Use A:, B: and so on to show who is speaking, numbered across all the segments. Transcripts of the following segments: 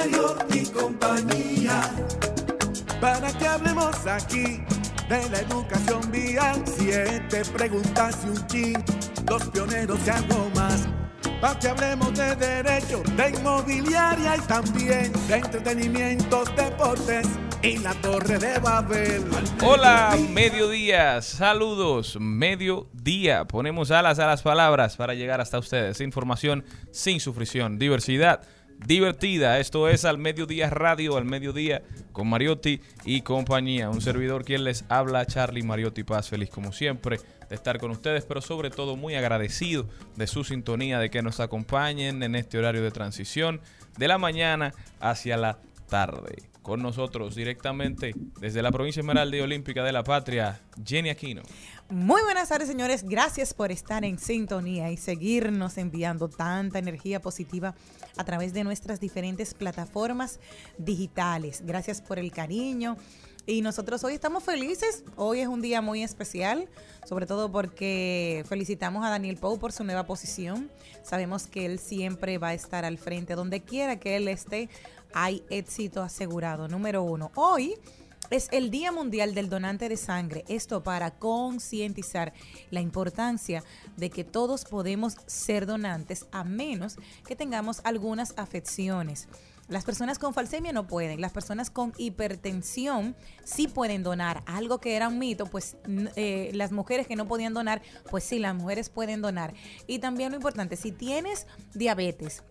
A: Mario y compañía. Para que hablemos aquí de la educación vial, siete preguntas y un chin, los pioneros de algo más para que hablemos de derecho, de inmobiliaria y también de entretenimiento, deportes y la Torre de Babel.
B: Hola, mediodía, saludos, mediodía. Ponemos alas a las palabras para llegar hasta ustedes. Información sin sufrición, diversidad divertida. Esto es al mediodía radio, al mediodía con Mariotti y compañía. Un servidor quien les habla, Charlie Mariotti Paz, feliz como siempre de estar con ustedes, pero sobre todo muy agradecido de su sintonía, de que nos acompañen en este horario de transición de la mañana hacia la tarde. Con nosotros directamente desde la provincia Esmeralda y Olímpica de la Patria, Jenny Aquino.
C: Muy buenas tardes, señores. Gracias por estar en sintonía y seguirnos enviando tanta energía positiva a través de nuestras diferentes plataformas digitales. Gracias por el cariño y nosotros hoy estamos felices. Hoy es un día muy especial, sobre todo porque felicitamos a Daniel Pou por su nueva posición. Sabemos que él siempre va a estar al frente. Donde quiera que él esté, hay éxito asegurado. Número uno. Hoy es el Día Mundial del Donante de Sangre. Esto para concientizar la importancia de que todos podemos ser donantes a menos que tengamos algunas afecciones. Las personas con falsemia no pueden, las personas con hipertensión sí pueden donar. Algo que era un mito, pues eh, las mujeres que no podían donar, pues sí, las mujeres pueden donar. Y también lo importante, si tienes diabetes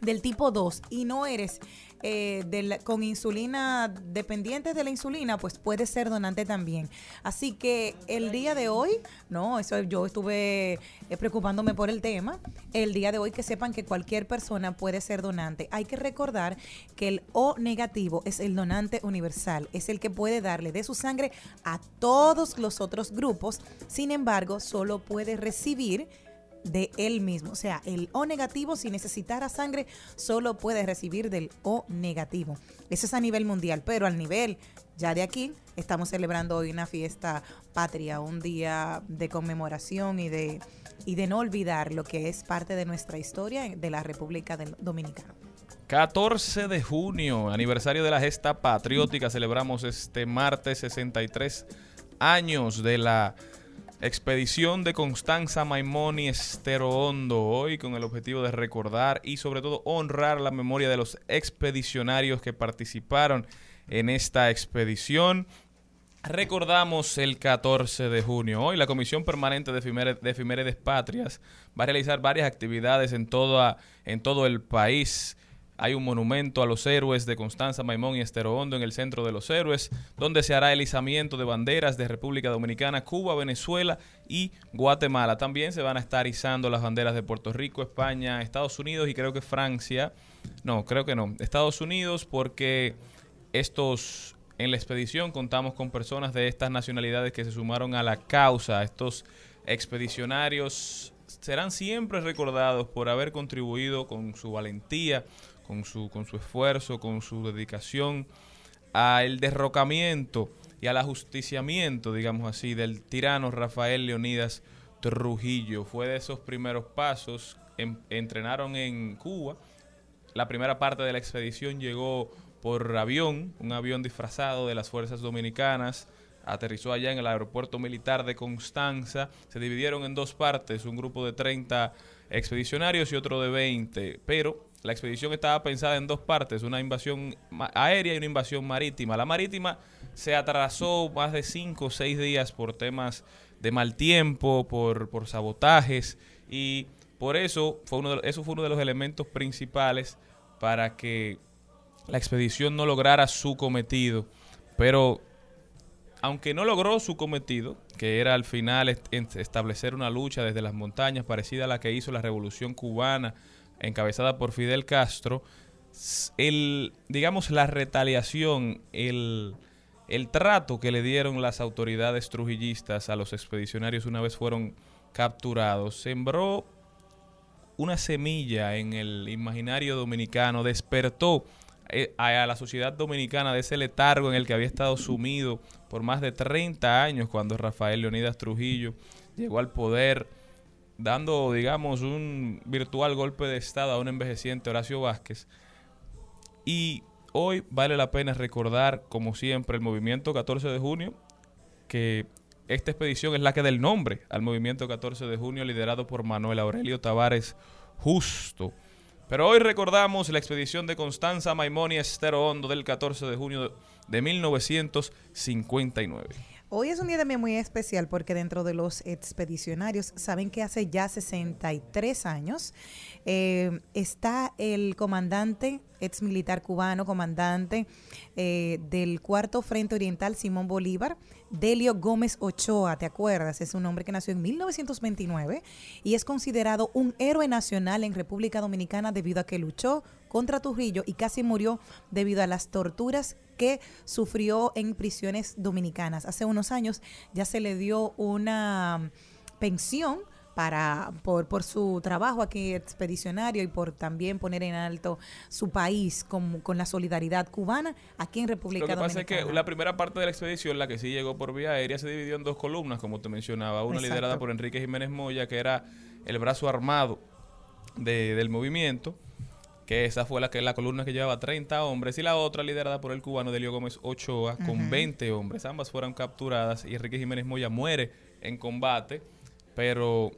C: del tipo 2 y no eres eh, con insulina, dependientes de la insulina, pues puede ser donante también. Así que el día de hoy, no, eso yo estuve eh, preocupándome por el tema, el día de hoy que sepan que cualquier persona puede ser donante. Hay que recordar que el O negativo es el donante universal, es el que puede darle de su sangre a todos los otros grupos, sin embargo, solo puede recibir de él mismo. O sea, el O negativo, si necesitara sangre, solo puede recibir del O negativo. Eso es a nivel mundial, pero al nivel ya de aquí, estamos celebrando hoy una fiesta patria, un día de conmemoración y de, y de no olvidar lo que es parte de nuestra historia de la República Dominicana.
B: 14 de junio, aniversario de la gesta patriótica, celebramos este martes 63 años de la Expedición de Constanza Maimoni Estero Hondo, hoy con el objetivo de recordar y sobre todo honrar la memoria de los expedicionarios que participaron en esta expedición. Recordamos el 14 de junio. Hoy la Comisión Permanente de, Efimérides Patrias va a realizar varias actividades en, en todo el país hay un monumento a los héroes de Constanza, Maimón y Estero Hondo en el centro de los héroes, donde se hará el izamiento de banderas de República Dominicana, Cuba, Venezuela y Guatemala. También se van a estar izando las banderas de Puerto Rico, España, Estados Unidos y creo que Francia. No, creo que no. Estados Unidos porque estos En la expedición contamos con personas de estas nacionalidades que se sumaron a la causa. Estos expedicionarios serán siempre recordados por haber contribuido con su valentía, con su, con su esfuerzo, con su dedicación al derrocamiento y al ajusticiamiento, digamos así, del tirano Rafael Leonidas Trujillo. Fue de esos primeros pasos. entrenaron en Cuba. La primera parte de la expedición llegó por avión, un avión disfrazado de las fuerzas dominicanas. Aterrizó allá en el aeropuerto militar de Constanza. Se dividieron en dos partes, un grupo de 30 expedicionarios y otro de 20. Pero la expedición estaba pensada en dos partes, una invasión aérea y una invasión marítima. La marítima se atrasó más de cinco o seis días por temas de mal tiempo, por, sabotajes y por eso fue uno de, eso fue uno de los elementos principales para que la expedición no lograra su cometido. Pero aunque no logró su cometido, que era al final establecer una lucha desde las montañas parecida a la que hizo la Revolución Cubana, encabezada por Fidel Castro, el, digamos, la retaliación, el, el trato que le dieron las autoridades trujillistas a los expedicionarios una vez fueron capturados sembró una semilla en el imaginario dominicano, despertó eh, a la sociedad dominicana de ese letargo en el que había estado sumido por más de 30 años cuando Rafael Leonidas Trujillo llegó al poder, dando, digamos, un virtual golpe de Estado a un envejeciente Horacio Vázquez. Y Hoy vale la pena recordar, como siempre, el movimiento 14 de junio, que esta expedición es la que da el nombre al movimiento 14 de junio liderado por Manuel Aurelio Tavares Justo. Pero hoy recordamos la expedición de Constanza Maimoni Estero Hondo del 14 de junio de 1959.
C: Hoy es un día también muy especial porque dentro de los expedicionarios saben que hace ya 63 años eh, está el comandante, ex militar cubano, comandante eh, del cuarto Frente Oriental Simón Bolívar, Delio Gómez Ochoa, ¿te acuerdas? Es un hombre que nació en 1929 y es considerado un héroe nacional en República Dominicana debido a que luchó contra Trujillo y casi murió debido a las torturas que sufrió en prisiones dominicanas. Hace unos años ya se le dio una pensión para por, por su trabajo aquí expedicionario y por también poner en alto su país con, con la solidaridad cubana aquí en República Dominicana. Lo que pasa
B: es que la primera parte de la expedición, la que sí llegó por vía aérea, se dividió en dos columnas, como te mencionaba. Una liderada por Enrique Jiménez Moya, que era el brazo armado de, del movimiento, que esa fue la que la columna que llevaba 30 hombres, y la otra liderada por el cubano Delio Gómez Ochoa, con 20 hombres. Ambas fueron capturadas y Enrique Jiménez Moya muere en combate pero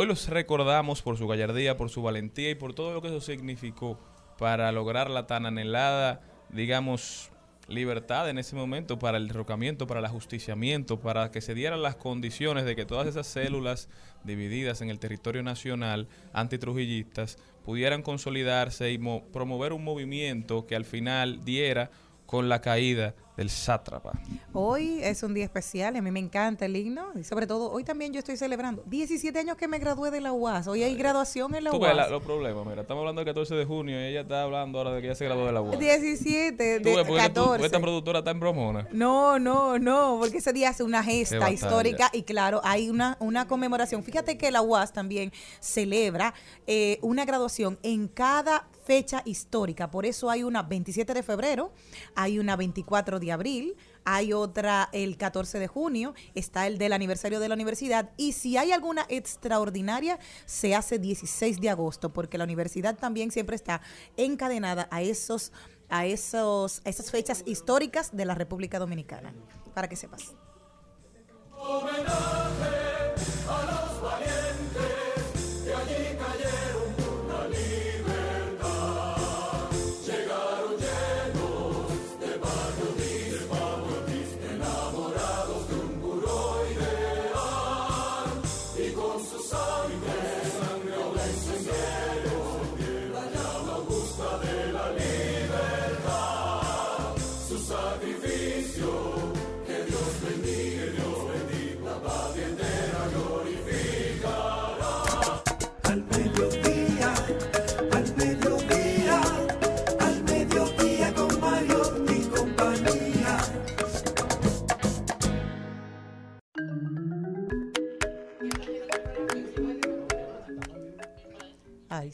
B: hoy los recordamos por su gallardía, por su valentía y por todo lo que eso significó para lograr la tan anhelada, digamos, libertad en ese momento para el derrocamiento, para el ajusticiamiento, para que se dieran las condiciones de que todas esas células divididas en el territorio nacional antitrujillistas pudieran consolidarse y promover un movimiento que al final diera con la caída del sátrapa.
C: Hoy es un día especial, a mí me encanta el himno y sobre todo hoy también yo estoy celebrando 17 años que me gradué de la UAS, hoy hay graduación en la UAS. Tú ves
B: los problemas, mira, estamos hablando del 14 de junio y ella está hablando ahora de que ya se graduó de la UAS.
C: 17, de 14.
B: esta productora está en bromona.
C: No, no, no, porque ese día hace una gesta histórica y claro, hay una, una conmemoración. Fíjate que la UAS también celebra eh, una graduación en cada fecha histórica. Por eso hay una 27 de febrero, hay una 24 de abril, hay otra el 14 de junio, está el del aniversario de la universidad y si hay alguna extraordinaria se hace 16 de agosto porque la universidad también siempre está encadenada a esos a esos a esas fechas históricas de la República Dominicana para que sepas.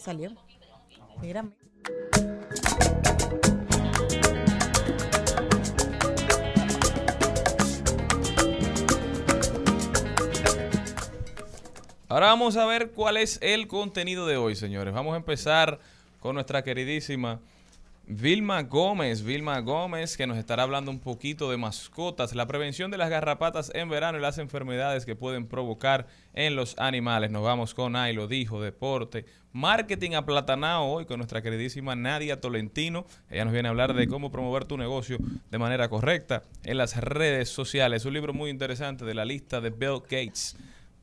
C: Salió. Mira.
B: Ahora vamos a ver cuál es el contenido de hoy, señores. Vamos a empezar con nuestra queridísima Vilma Gómez, Vilma Gómez, que nos estará hablando un poquito de mascotas, la prevención de las garrapatas en verano y las enfermedades que pueden provocar en los animales. Nos vamos con Ay, lo dijo, deporte, marketing aplatanado hoy con nuestra queridísima Nadia Tolentino. Ella nos viene a hablar de cómo promover tu negocio de manera correcta en las redes sociales. Un libro muy interesante de la lista de Bill Gates.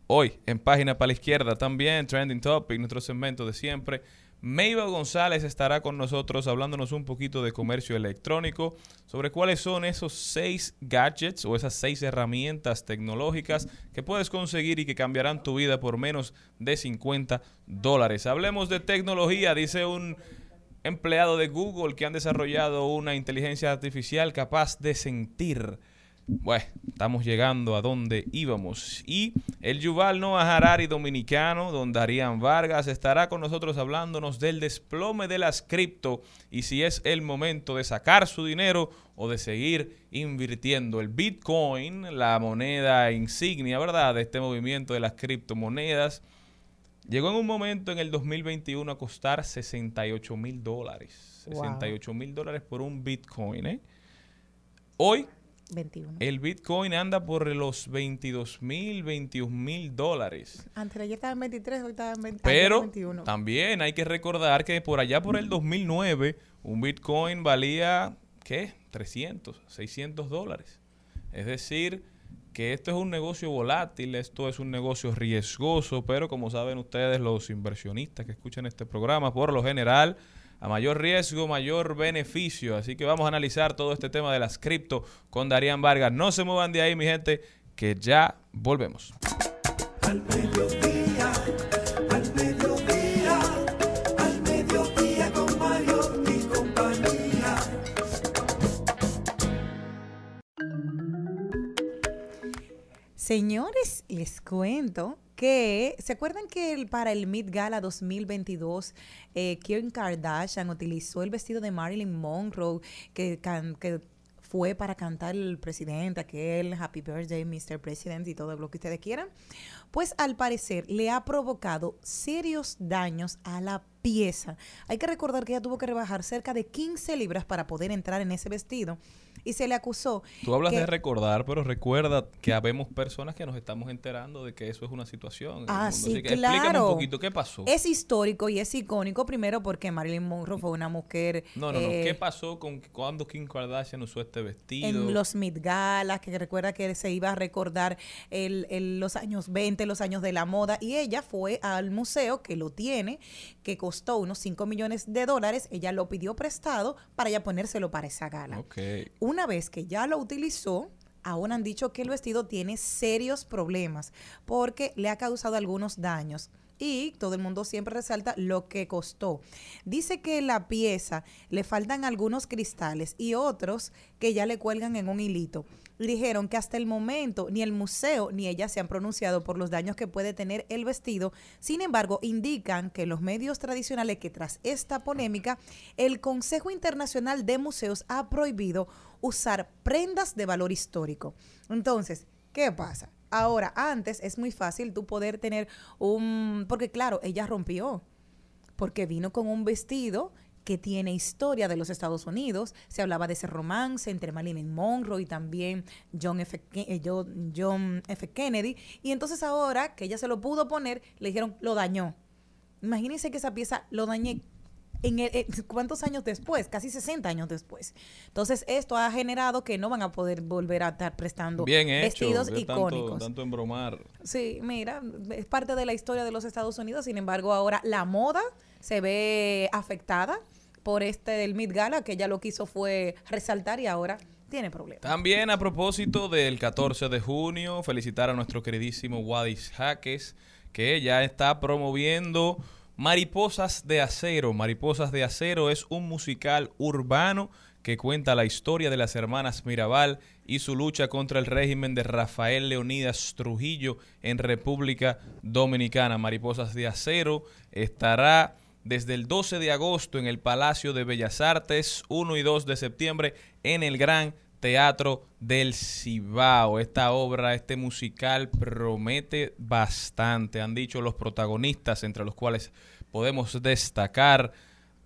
B: Hoy en página para la izquierda también, Trending Topic, nuestro segmento de siempre Mabel González estará con nosotros hablándonos un poquito de comercio electrónico, sobre cuáles son esos seis gadgets o esas seis herramientas tecnológicas que puedes conseguir y que cambiarán tu vida por menos de 50 dólares. Hablemos de tecnología, dice un empleado de Google que han desarrollado una inteligencia artificial capaz de sentir bueno, estamos llegando a donde íbamos. Y el Yuval Noah Harari dominicano, don Darían Vargas, estará con nosotros hablándonos del desplome de las cripto y si es el momento de sacar su dinero o de seguir invirtiendo. El Bitcoin, la moneda insignia, ¿verdad?, de este movimiento de las criptomonedas, llegó en un momento en el 2021 a costar 68 mil dólares. 68 mil dólares por un Bitcoin, ¿eh? Hoy
C: 21.
B: El Bitcoin anda por los 22 mil, 21 mil dólares.
C: Antes ayer estaba en 23, hoy estaba en 20,
B: Pero también hay que recordar que por allá por el 2009 un Bitcoin valía, ¿qué? 300, 600 dólares. Es decir, que esto es un negocio volátil, esto es un negocio riesgoso, pero como saben ustedes, los inversionistas que escuchan este programa, por lo general, a mayor riesgo, mayor beneficio. Así que vamos a analizar todo este tema de las cripto con Darían Vargas. No se muevan de ahí, mi gente, que ya volvemos.
A: Al mediodía, al mediodía, al mediodía con Mario y compañía.
C: Señores, les cuento que, ¿se acuerdan que para el Met Gala 2022, eh, Kim Kardashian utilizó el vestido de Marilyn Monroe que, que fue para cantar el presidente, aquel Happy Birthday, Mr. President y todo lo que ustedes quieran? Pues al parecer le ha provocado serios daños a la pieza. Hay que recordar que ella tuvo que rebajar cerca de 15 libras para poder entrar en ese vestido y se le acusó.
B: Tú hablas de recordar, pero recuerda que habemos personas que nos estamos enterando de que eso es una situación.
C: Ah, sí, claro.
B: Explícame un poquito qué pasó.
C: Es histórico y es icónico, primero porque Marilyn Monroe fue una mujer.
B: No, no, no. ¿Qué eh, pasó con cuando Kim Kardashian usó este vestido?
C: En los Mid Galas, que recuerda que se iba a recordar el, los años 20, los años de la moda, y ella fue al museo que lo tiene, que costó unos 5 millones de dólares. Ella lo pidió prestado para ya ponérselo para esa gala.
B: Ok
C: una vez que ya lo utilizó, aún han dicho que el vestido tiene serios problemas porque le ha causado algunos daños y todo el mundo siempre resalta lo que costó. Dice que la pieza le faltan algunos cristales y otros que ya le cuelgan en un hilito. Dijeron que hasta el momento ni el museo ni ella se han pronunciado por los daños que puede tener el vestido. Sin embargo, indican que los medios tradicionales que tras esta polémica, el Consejo Internacional de Museos ha prohibido usar prendas de valor histórico. Entonces, ¿qué pasa? Ahora, antes es muy fácil tú poder tener un, porque claro, ella rompió, porque vino con un vestido que tiene historia de los Estados Unidos. Se hablaba de ese romance entre Marilyn Monroe y también John F. Eh, John F. Kennedy. Y entonces ahora que ella se lo pudo poner, le dijeron, lo dañó. Imagínense que esa pieza lo dañé en eh, ¿Cuántos años después? Casi 60 años después. Entonces, esto ha generado que no van a poder volver a estar prestando vestidos icónicos.
B: Tanto, embromar.
C: Sí, mira, es parte de la historia de los Estados Unidos. Sin embargo, ahora la moda se ve afectada por este del Mid Gala, que ya lo que hizo fue resaltar y ahora tiene problemas.
B: También a propósito del 14 de junio, felicitar a nuestro queridísimo Wadis Jaques, que ya está promoviendo Mariposas de Acero. Mariposas de Acero es un musical urbano que cuenta la historia de las hermanas Mirabal y su lucha contra el régimen de Rafael Leonidas Trujillo en República Dominicana. Mariposas de Acero estará desde el 12 de agosto en el Palacio de Bellas Artes, 1 y 2 de septiembre en el Gran Teatro del Cibao. Esta obra, este musical promete bastante, han dicho los protagonistas, entre los cuales podemos destacar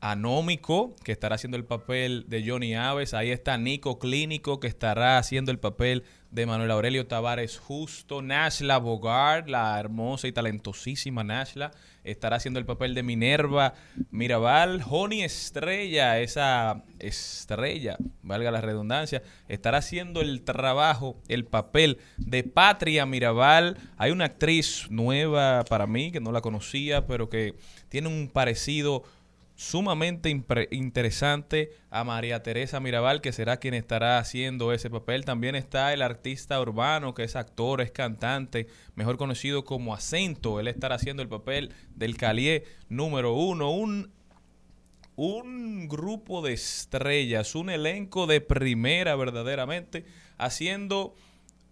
B: Anómico, que estará haciendo el papel de Johnny Aves. Ahí está Nico Clínico, que estará haciendo el papel de Manuel Aurelio Tavares Justo. Nashla Bogart, la hermosa y talentosísima Nashla, estará haciendo el papel de Minerva Mirabal. Joni Estrella, esa estrella, valga la redundancia, estará haciendo el trabajo, el papel de Patria Mirabal. Hay una actriz nueva para mí, que no la conocía, pero que tiene un parecido sumamente interesante a María Teresa Mirabal, que será quien estará haciendo ese papel. También está el artista urbano, que es actor, es cantante, mejor conocido como Acento. Él estará haciendo el papel del Calié número uno. Un, un grupo de estrellas, un elenco de primera verdaderamente, haciendo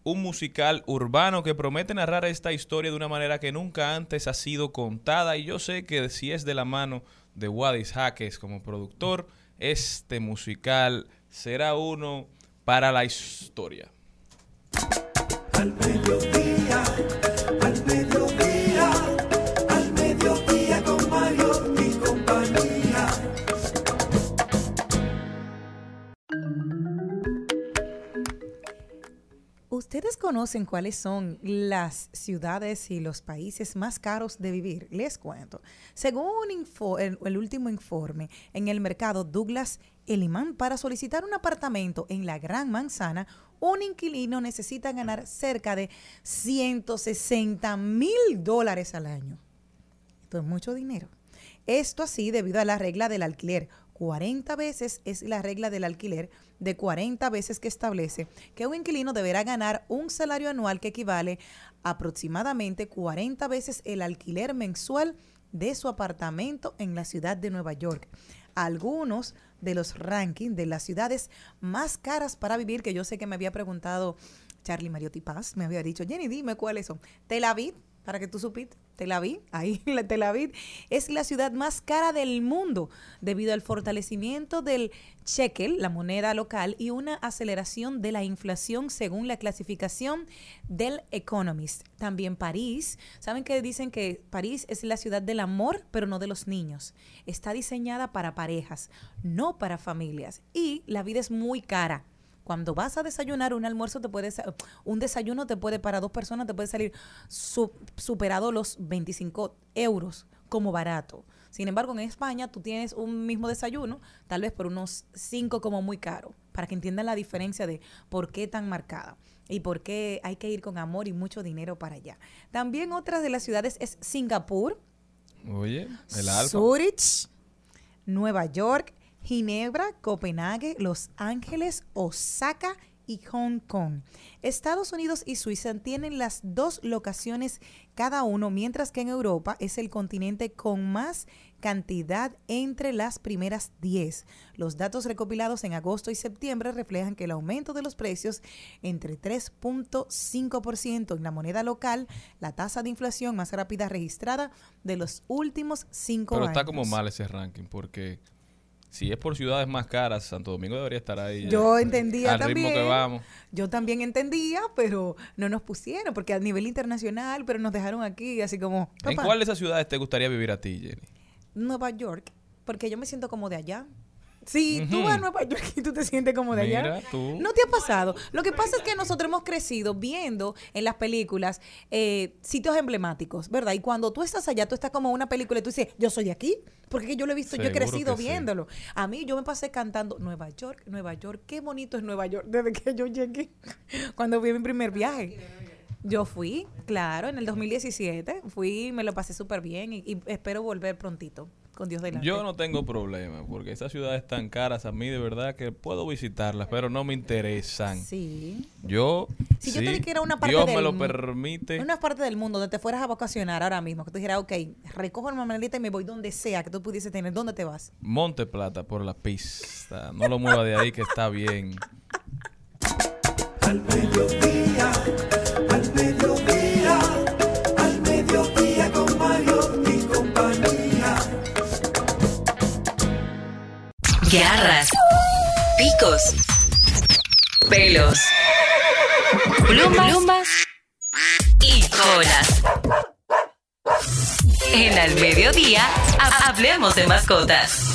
B: un musical urbano que promete narrar esta historia de una manera que nunca antes ha sido contada. Y yo sé que si es de la mano de Wadis Jaques como productor, este musical será uno para la historia.
C: ¿Ustedes conocen cuáles son las ciudades y los países más caros de vivir? Les cuento. Según el, último informe en el mercado Douglas Eliman, para solicitar un apartamento en la Gran Manzana, un inquilino necesita ganar cerca de 160 mil dólares al año. Esto es mucho dinero. Esto así debido a la regla del alquiler. 40 veces es la regla del alquiler de 40 veces que establece que un inquilino deberá ganar un salario anual que equivale aproximadamente 40 veces el alquiler mensual de su apartamento en la ciudad de Nueva York. Algunos de los rankings de las ciudades más caras para vivir, que yo sé que me había preguntado Charlie Mariotti Paz, me había dicho, Jenny, dime cuáles son. Tel Aviv, para que tú supiste. Tel Aviv, ahí Tel Aviv, es la ciudad más cara del mundo debido al fortalecimiento del shekel, la moneda local, y una aceleración de la inflación según la clasificación del Economist. También París, ¿saben que dicen que París es la ciudad del amor, pero no de los niños? Está diseñada para parejas, no para familias, y la vida es muy cara cuando vas a desayunar un almuerzo te puede un desayuno te puede para dos personas te puede salir superado los 25 euros como barato. Sin embargo, en España tú tienes un mismo desayuno, tal vez por unos 5 como muy caro, para que entiendan la diferencia de por qué tan marcada y por qué hay que ir con amor y mucho dinero para allá. También otra de las ciudades es Singapur,
B: Oye, el Alfa.
C: Zurich, Nueva York, Ginebra, Copenhague, Los Ángeles, Osaka y Hong Kong. Estados Unidos y Suiza tienen las dos locaciones cada uno, mientras que en Europa es el continente con más cantidad entre las primeras 10. Los datos recopilados en agosto y septiembre reflejan que el aumento de los precios entre 3.5% en la moneda local, la tasa de inflación más rápida registrada de los últimos cinco años.
B: Pero está como mal ese ranking porque si es por ciudades más caras, Santo Domingo debería estar ahí.
C: Yo entendía
B: al
C: también.
B: ritmo que vamos.
C: Yo también entendía, pero no nos pusieron, porque a nivel internacional, pero nos dejaron aquí, así como.
B: ¿En cuál de esas ciudades te gustaría vivir a ti, Jenny?
C: Nueva York, porque yo me siento como de allá. Sí, tú vas a Nueva York y tú te sientes como de allá. ¿No te ha pasado? Lo que pasa es que nosotros hemos crecido viendo en las películas eh, sitios emblemáticos, ¿verdad? Y cuando tú estás allá, tú estás como en una película y tú dices, yo soy aquí, porque yo lo he visto, yo he crecido viéndolo. A mí yo me pasé cantando Nueva York, Nueva York, qué bonito es Nueva York desde que yo llegué, cuando fui mi primer viaje. Yo fui, claro, en el 2017, fui, me lo pasé súper bien y espero volver prontito con Dios delante.
B: Yo no tengo problema, porque esas ciudades tan caras a mí de verdad que puedo visitarlas, pero no me interesan.
C: Sí.
B: Yo,
C: si yo te dije que era una parte
B: Dios
C: del
B: me lo permite.
C: Una parte del mundo donde te fueras a vacacionar ahora mismo, que tú dijeras, ok, recojo el maleta y me voy donde sea que tú pudiese tener. ¿Dónde te vas?
B: Monte Plata por la pista. No lo mueva de ahí que está bien.
A: Al mediodía, al mediodía,
D: garras, picos, pelos, plumas, plumas y colas. En Al Mediodía, ha- hablemos de mascotas.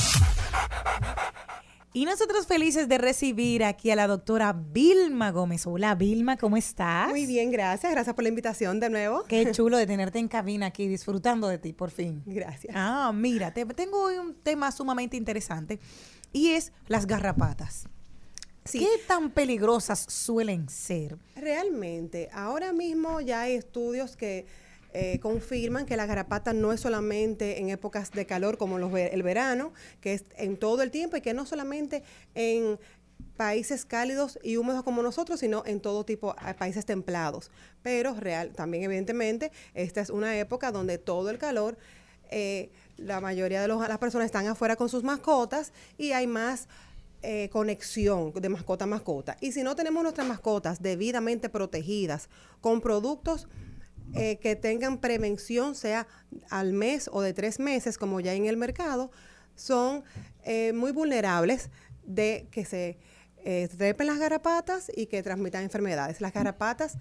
C: Y nosotros felices de recibir aquí a la doctora Vilma Gómez. Hola Vilma, ¿cómo estás?
E: Muy bien, gracias. Gracias por la invitación de nuevo.
C: Qué chulo de tenerte en cabina aquí disfrutando de ti, por fin.
E: Gracias.
C: Ah, mira, te- tengo hoy un tema sumamente interesante y es las garrapatas.
E: Sí.
C: ¿Qué tan peligrosas suelen ser?
E: Realmente, ahora mismo ya hay estudios que eh, confirman que la garrapata no es solamente en épocas de calor como los el verano, que es en todo el tiempo y que no solamente en países cálidos y húmedos como nosotros, sino en todo tipo de países templados. Pero real, también evidentemente esta es una época donde todo el calor, eh, la mayoría de los- las personas están afuera con sus mascotas y hay más eh, conexión de mascota a mascota. Y si no tenemos nuestras mascotas debidamente protegidas con productos eh, que tengan prevención, sea al mes o de tres meses, como ya en el mercado, son eh, muy vulnerables de que se eh, trepen las garrapatas y que transmitan enfermedades. Las garrapatas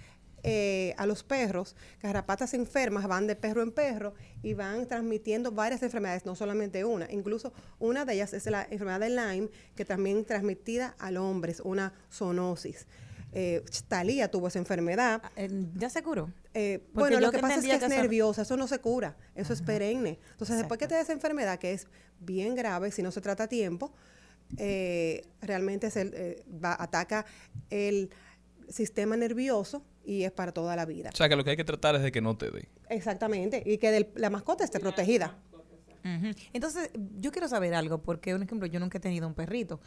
E: eh, a los perros, garrapatas enfermas van de perro en perro y van transmitiendo varias enfermedades, no solamente una. Incluso una de ellas es la enfermedad de Lyme, que también transmitida al hombre, es una zoonosis. Eh, Talía tuvo esa enfermedad.
C: Eh, ¿Ya se curó?
E: Eh, bueno, lo que
C: que
E: pasa es que es
C: eso-
E: nerviosa, eso no se cura, eso es perenne. Entonces, después que te da esa enfermedad, que es bien grave, si no se trata a tiempo, eh, realmente se, va- ataca el sistema nervioso y es para toda la vida.
B: O sea, que lo que hay que tratar es de que no te dé.
E: Exactamente, y que del- la mascota esté protegida.
C: Entonces, yo quiero saber algo, porque, por ejemplo, yo nunca he tenido un perrito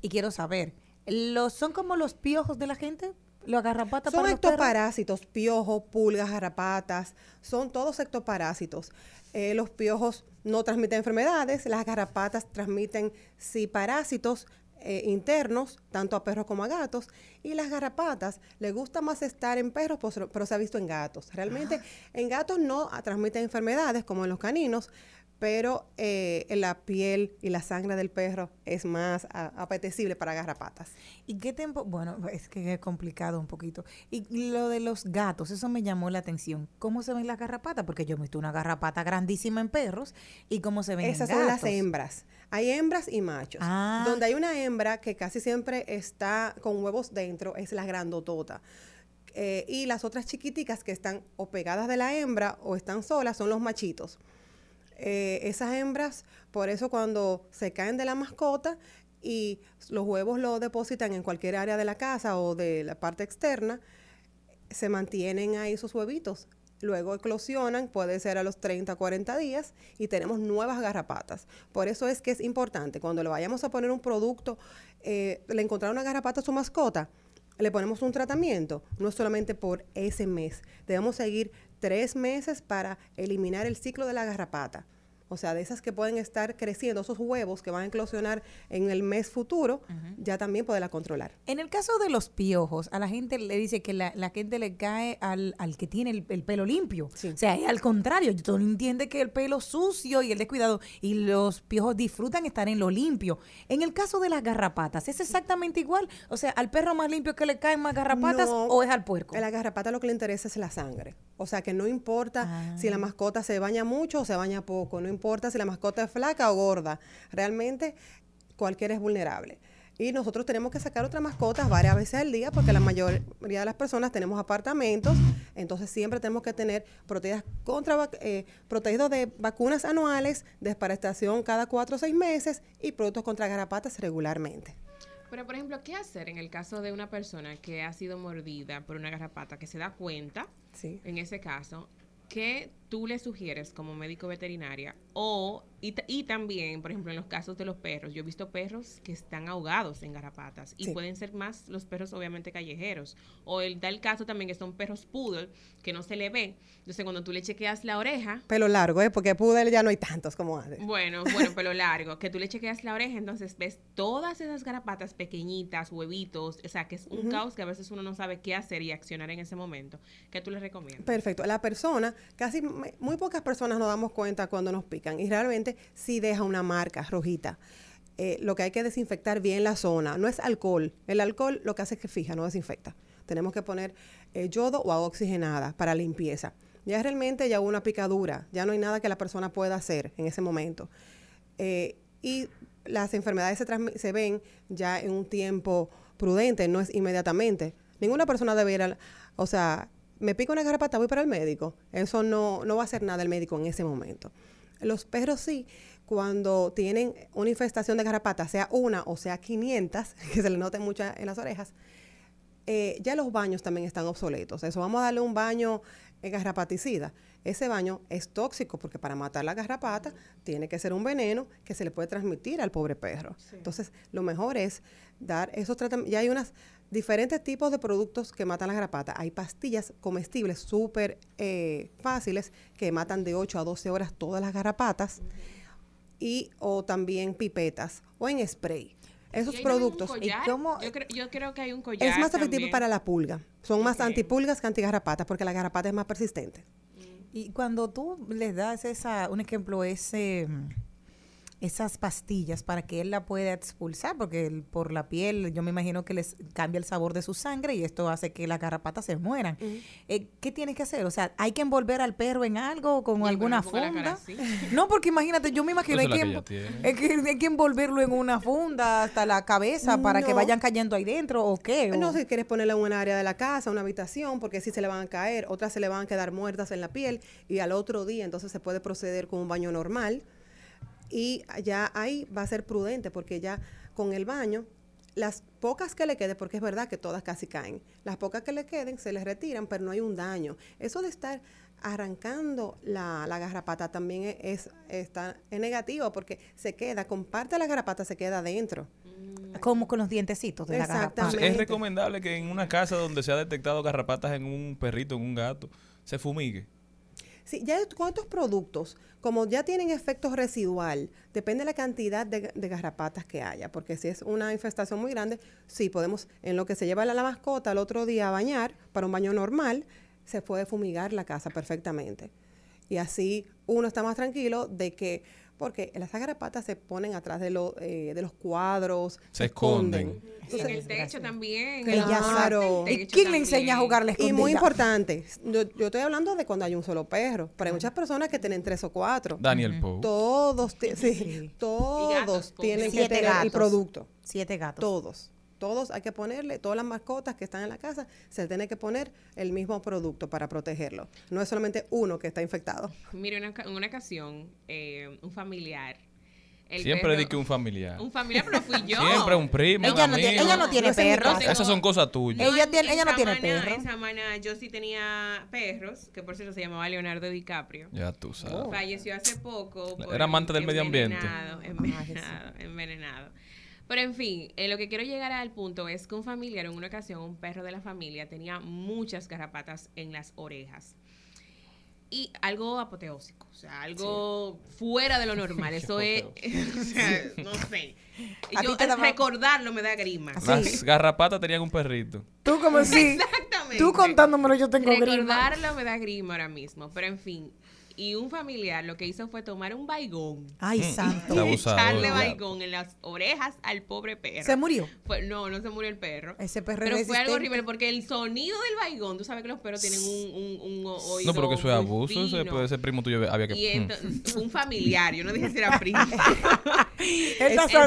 C: y quiero saber, ¿los, ¿son como los piojos de la gente? ¿Los garrapatas
E: Son
C: para los perros?
E: ectoparásitos, piojos, pulgas, garrapatas, son todos ectoparásitos. Eh, los piojos no transmiten enfermedades, las garrapatas transmiten sí parásitos eh, internos, tanto a perros como a gatos, y las garrapatas les gusta más estar en perros, pues, pero se ha visto en gatos. Realmente en gatos no ah, transmiten enfermedades como en los caninos, pero eh, la piel y la sangre del perro es más ah, apetecible para garrapatas.
C: ¿Y qué tiempo? Bueno, es que es complicado un poquito. Y lo de los gatos, eso me llamó la atención. ¿Cómo se ven las garrapatas? Porque yo he visto una garrapata grandísima en perros y cómo se ven
E: Esas
C: en
E: son las hembras. Hay hembras y machos.
C: Ah.
E: Donde hay una hembra que casi siempre está con huevos dentro, es la grandotota. Eh, y las otras chiquiticas que están o pegadas de la hembra o están solas son los machitos. Eh, esas hembras, por eso cuando se caen de la mascota y los huevos los depositan en cualquier área de la casa o de la parte externa, se mantienen ahí sus huevitos. Luego eclosionan, puede ser a los 30, 40 días, y tenemos nuevas garrapatas. Por eso es que es importante, cuando le vayamos a poner un producto, eh, le encontraron una garrapata a su mascota, le ponemos un tratamiento, no solamente por ese mes. Debemos seguir tres meses para eliminar el ciclo de la garrapata. O sea, de esas que pueden estar creciendo, esos huevos que van a eclosionar en el mes futuro, ya también poderla controlar.
C: En el caso de los piojos, a la gente le dice que la, la gente le cae al, al que tiene el, el pelo limpio.
E: Sí.
C: O sea, es al contrario. Tú no entiendes que el pelo sucio y el descuidado y los piojos disfrutan estar en lo limpio. En el caso de las garrapatas, ¿es exactamente igual? O sea, ¿al perro más limpio que le caen más garrapatas
E: No,
C: o es al puerco?
E: A la garrapata lo que le interesa es la sangre. O sea, que no importa
C: Ah.
E: si la mascota se baña mucho o se baña poco, no importa si la mascota es flaca o gorda. Realmente cualquiera es vulnerable. Y nosotros tenemos que sacar otras mascotas varias veces al día porque la mayoría de las personas tenemos apartamentos, entonces siempre tenemos que tener protegidas contra, eh, protegidos de vacunas anuales, desparasitación cada cuatro o seis meses y productos contra garrapatas regularmente.
F: Pero, por ejemplo, ¿qué hacer en el caso de una persona que ha sido mordida por una garrapata, que se da cuenta,
E: Sí.
F: en ese caso, ¿qué tú le sugieres como médico veterinaria? O, y, y también, por ejemplo, en los casos de los perros, yo he visto perros que están ahogados en garrapatas y
E: Sí.
F: pueden ser más los perros, obviamente, callejeros. O el, da el caso también que son perros poodle, que no se le ve. Entonces, cuando tú le chequeas la oreja,
E: Pelo largo, ¿eh? porque poodle ya no hay tantos como antes.
F: bueno, bueno, pelo largo, que tú le chequeas la oreja, entonces ves todas esas garrapatas pequeñitas, huevitos, o sea, que es un caos que a veces uno no sabe qué hacer y accionar en ese momento. ¿Qué tú le recomiendas?
E: Perfecto. La persona, casi muy pocas personas nos damos cuenta cuando nos pican y realmente sí deja una marca rojita. eh, lo que hay que desinfectar bien la zona. No es alcohol. El alcohol lo que hace es que fija, no desinfecta. Tenemos que poner eh, yodo o agua oxigenada para limpieza. Ya realmente ya hubo una picadura, ya no hay nada que la persona pueda hacer en ese momento. Eh, y las enfermedades se, se ven ya en un tiempo prudente, no es inmediatamente. Ninguna persona debe ir al, o sea, me pico una garrapata, voy para el médico. Eso no, no va a hacer nada el médico en ese momento. Los perros sí, cuando tienen una infestación de garrapata, sea una o sea 500, que se le note mucho en las orejas, eh, ya los baños también están obsoletos. Eso vamos a darle un baño eh, garrapaticida. Ese baño es tóxico porque para matar la garrapata tiene que ser un veneno que se le puede transmitir al pobre perro. Entonces, lo mejor es dar esos tratamientos. Ya hay unos diferentes tipos de productos que matan la garrapata. Hay pastillas comestibles súper eh, fáciles que matan de 8 a 12 horas todas las garrapatas y o también pipetas o en spray. Esos
F: Y
E: productos.
C: cómo-
F: Yo, creo, yo creo que hay un collar.
E: Es más efectivo
F: también.
E: para la pulga. Son más
F: Ok.
E: antipulgas que antigarrapatas porque la garrapata es más persistente.
C: Y cuando tú les das esa, un ejemplo, ese esas pastillas para que él la pueda expulsar, porque por la piel yo me imagino que les cambia el sabor de su sangre y esto hace que las garrapatas se mueran. Eh, ¿Qué tienes que hacer? O sea, ¿hay que envolver al perro en algo con
F: Y
C: alguna funda? No, porque imagínate, yo me imagino hay
B: Esa es
C: que, hay que envolverlo en una funda hasta la cabeza para que
E: No.
C: vayan cayendo ahí dentro o qué.
E: No
C: O-
E: si quieres ponerla en un área de la casa, una habitación, porque si se le van a caer, otras se le van a quedar muertas en la piel y al otro día entonces se puede proceder con un baño normal y ya ahí va a ser prudente porque ya con el baño las pocas que le queden, porque es verdad que todas casi caen, las pocas que le queden se les retiran, pero no hay un daño. Eso de estar arrancando la, la garrapata también es, es- está, es negativo porque se queda, con parte de la garrapata se queda adentro.
C: como con los dientecitos de la garrapata.
B: Entonces, es recomendable que en una casa donde se ha detectado garrapatas en un perrito, en un gato, se fumigue.
E: Sí, ya con estos productos, como ya tienen efecto residual, depende de la cantidad de, de garrapatas que haya, porque si es una infestación muy grande, sí podemos, en lo que se lleva la, la mascota el otro día a bañar, para un baño normal, se puede fumigar la casa perfectamente. Y así uno está más tranquilo de que, porque las garrapatas se ponen atrás de, lo- eh, de los cuadros,
B: Se esconden.
F: Y en el techo también.
E: Claro.
F: El
C: ¿Y quién le enseña a jugar la
E: Y
C: escondida?
E: muy importante, yo, yo estoy hablando de cuando hay un solo perro, pero hay muchas personas que tienen tres o cuatro.
B: Daniel Poe.
E: Todos, sí,
C: Sí.
E: todos
F: Y gatos,
E: tienen que
C: Siete
E: tener el
C: gatos.
E: producto.
C: Siete gatos.
E: Todos. Todos hay que ponerle, todas las mascotas que están en la casa, se tiene que poner el mismo producto para protegerlo. No es solamente uno que está infectado.
F: Mire, una, en una ocasión, eh, un familiar. el
B: Siempre
F: perro-
B: di que un familiar.
F: Un familiar, pero fui yo.
B: Siempre un primo,
C: Ella
B: un
C: no tiene-
B: amigo.
C: ella no tiene
E: No es en mi
C: perros.
B: Esas son cosas tuyas.
C: Ella tiene- no tiene
F: Samaná-
C: perro.
F: En Samaná yo sí tenía perros, que por cierto se llamaba Leonardo DiCaprio.
B: Ya tú sabes.
F: Falleció hace poco.
B: Era amante del medio ambiente.
F: Envenenado, envenenado, envenenado. Pero en fin, eh, lo que quiero llegar al punto es que un familiar, en una ocasión, un perro de la familia, tenía muchas garrapatas en las orejas. Y algo apoteósico, o sea, algo fuera de lo normal. Eso es, o sea, no sé.
C: A
F: Yo al recordarlo me da grima.
B: Las garrapatas tenían un perrito.
C: Tú como si...
F: Exactamente.
C: Tú contándomelo yo tengo grima.
F: Recordarlo me da grima ahora mismo. Pero en fin. Y un familiar lo que hizo fue tomar un baigón.
C: Ay,
B: Mm.
C: santo.
F: Y echarle baigón en las orejas al pobre perro.
C: ¿Se murió?
F: Fue- no, no se murió el perro.
C: Ese perro
F: Pero fue algo horrible porque el sonido del baigón, tú sabes que los perros tienen un, un, un oído
B: No, pero que eso es abuso. Ese,
F: fino.
B: puede ser primo tuyo. Había que.
F: Y
B: Mm.
F: entonces, un familiar, yo no dije si era primo.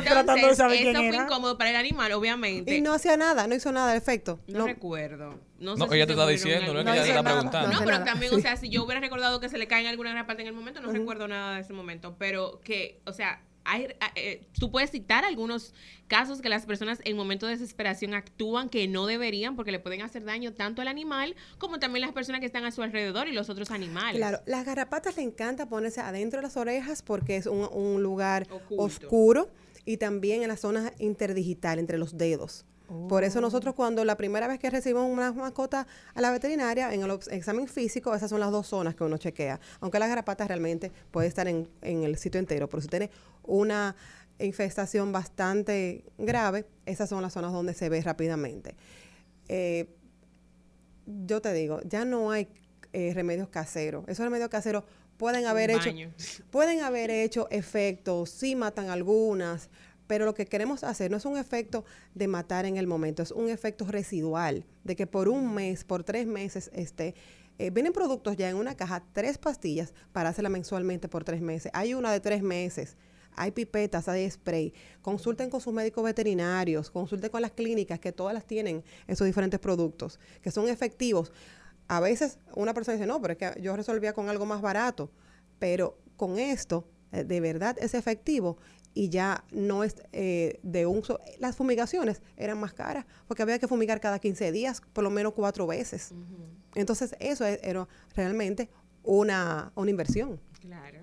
C: Tratando de saber
F: eso
C: quién
F: fue
C: era.
F: incómodo para el animal, obviamente.
E: Y no hacía nada, no hizo nada de efecto.
F: No,
E: No,
F: recuerdo. No,
B: No,
F: sé si
B: ella
F: se
B: te está diciendo, no es
F: en
B: que ella te está
E: nada.
B: preguntando.
E: No
F: pero también, o sea, si yo hubiera recordado que se le caen alguna gran parte en el momento, no recuerdo nada de ese momento. Pero que, o sea, hay, eh, tú puedes citar algunos casos que las personas en momento de desesperación actúan que no deberían porque le pueden hacer daño tanto al animal como también las personas que están a su alrededor y los otros animales.
E: Claro, las garrapatas le encanta ponerse adentro de las orejas porque es un, un lugar
F: Oculto.
E: oscuro y también en la zona interdigital, entre los dedos. Por eso nosotros cuando la primera vez que recibimos una mascota a la veterinaria, en el examen físico, esas son las dos zonas que uno chequea. Aunque las garrapatas realmente puede estar en, en el sitio entero, pero si tiene una infestación bastante grave, esas son las zonas donde se ve rápidamente. Eh, yo te digo, ya no hay eh, remedios caseros. Esos remedios caseros pueden haber hecho, pueden haber hecho efectos, sí matan algunas, Pero lo que queremos hacer no es un efecto de matar en el momento, es un efecto residual, de que por un mes, por tres meses, este, eh, vienen productos ya en una caja, tres pastillas para hacerla mensualmente por tres meses. Hay una de tres meses. Hay pipetas, hay spray. Consulten con sus médicos veterinarios, consulten con las clínicas que todas las tienen esos diferentes productos, que son efectivos. A veces una persona dice, no, pero es que yo resolvía con algo más barato, pero con esto eh, de verdad es efectivo y ya no es eh, de uso. Las fumigaciones eran más caras porque había que fumigar cada 15 días, por lo menos cuatro veces. Entonces eso es- era realmente una, una inversión.
F: Claro.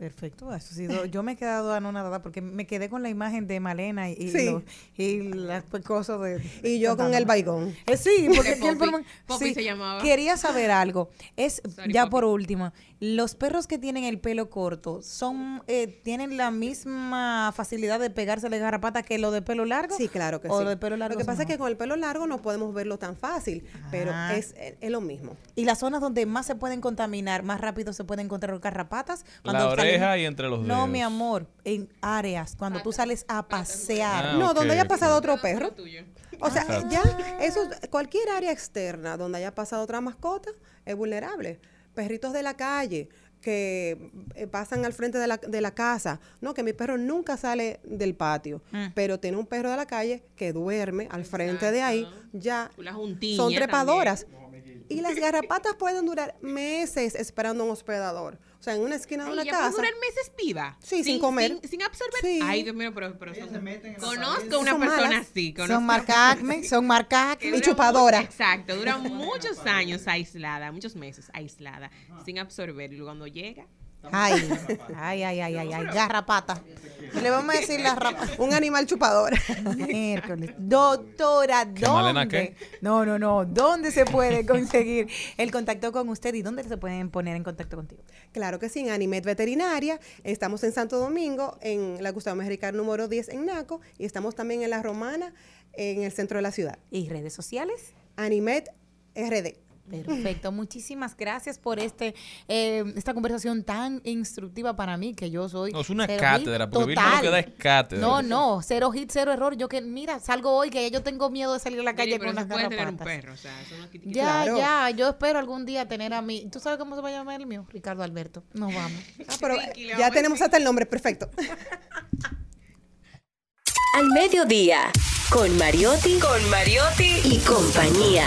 C: Perfecto, eso ha sido, yo me he quedado anonadada porque me quedé con la imagen de Malena y, y
E: Sí.
C: las pues, cosas de...
E: Y yo con el baigón.
C: Eh, sí, porque aquí el
F: Poppy.
C: problema-
F: Poppy
C: sí,
F: se llamaba.
C: Quería saber algo. Es
F: Sorry,
C: ya
F: Poppy.
C: por último, los perros que tienen el pelo corto son eh, tienen la misma facilidad de pegarse la garrapata que lo de pelo largo.
E: Sí, claro que
C: o
E: sí.
C: de pelo largo
E: lo que pasa es que con el pelo largo no podemos verlo tan fácil, pero
C: Ah.
E: es, es lo mismo.
C: y las zonas donde más se pueden contaminar, más rápido se pueden encontrar garrapatas.
B: La
C: salen-
B: oreja y entre los
C: No,
B: dedos.
C: mi amor, en áreas cuando tú sales a pasear.
B: Ah,
E: no, donde haya pasado otro perro.
F: tuyo.
E: O sea, ya, eso, cualquier área externa donde haya pasado otra mascota es vulnerable. Perritos de la calle que eh, pasan al frente de la, de la casa. No, que mi perro nunca sale del patio,
C: Mm.
E: pero tiene un perro de la calle que duerme al frente de ahí. Ya son trepadoras. Y las garrapatas pueden durar meses esperando un hospedador. O sea, en una esquina de
F: Ay,
E: una
F: puede
E: casa.
F: durar meses viva.
E: Sí, sin comer.
F: Sin, sin absorber.
E: Sí.
F: Ay, Dios mío, pero, pero son-
G: meten
F: conozco una
E: Son
F: persona
E: malas.
F: así. Conozco
C: Son marca Acme, son marca
F: que
C: Acme.
E: Y chupadora.
F: mucho- exacto, dura muchos años aislada, muchos meses aislada, sin absorber. Y cuando llega,
C: Ay, ay, ay, ay, ay, ay, garrapata. Le vamos a decir la rapa.
E: Un animal chupador.
C: Miércoles. Doctora,
B: ¿Que Malena
C: ¿dónde?
B: qué?
C: No, no, no. ¿Dónde se puede conseguir el contacto con usted y dónde se pueden poner en contacto contigo?
E: Claro que sí, en Animet Veterinaria. Estamos en Santo Domingo, en la Gustavo Mejericar número 10 en Naco. Y estamos también en La Romana, en el centro de la ciudad.
C: ¿Y redes sociales?
E: Animet RD.
C: Perfecto, muchísimas gracias por este eh, esta conversación tan instructiva para mí, que yo soy.
B: No, es una cátedra,
C: hit
B: porque Vilma lo
C: total.
B: que da es cátedra.
C: No, no, cero hit, cero error. Yo que, mira, salgo hoy que yo tengo miedo de salir a la calle con las
F: un
C: garrapatas.
F: perro, o sea, eso no quita-
C: Ya,
E: Claro.
C: ya, yo espero algún día tener a mí. ¿Tú sabes cómo se va a llamar el mío? Ricardo Alberto. Nos vamos.
E: Ah, pero ya tenemos
F: decir.
E: hasta el nombre, perfecto.
D: Al mediodía, con Mariotti, con Mariotti y compañía.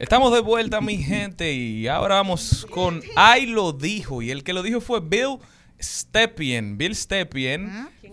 B: Estamos de vuelta, mi gente, y ahora vamos con Ay lo dijo. Y el que lo dijo fue Bill Stepien. Bill Stepien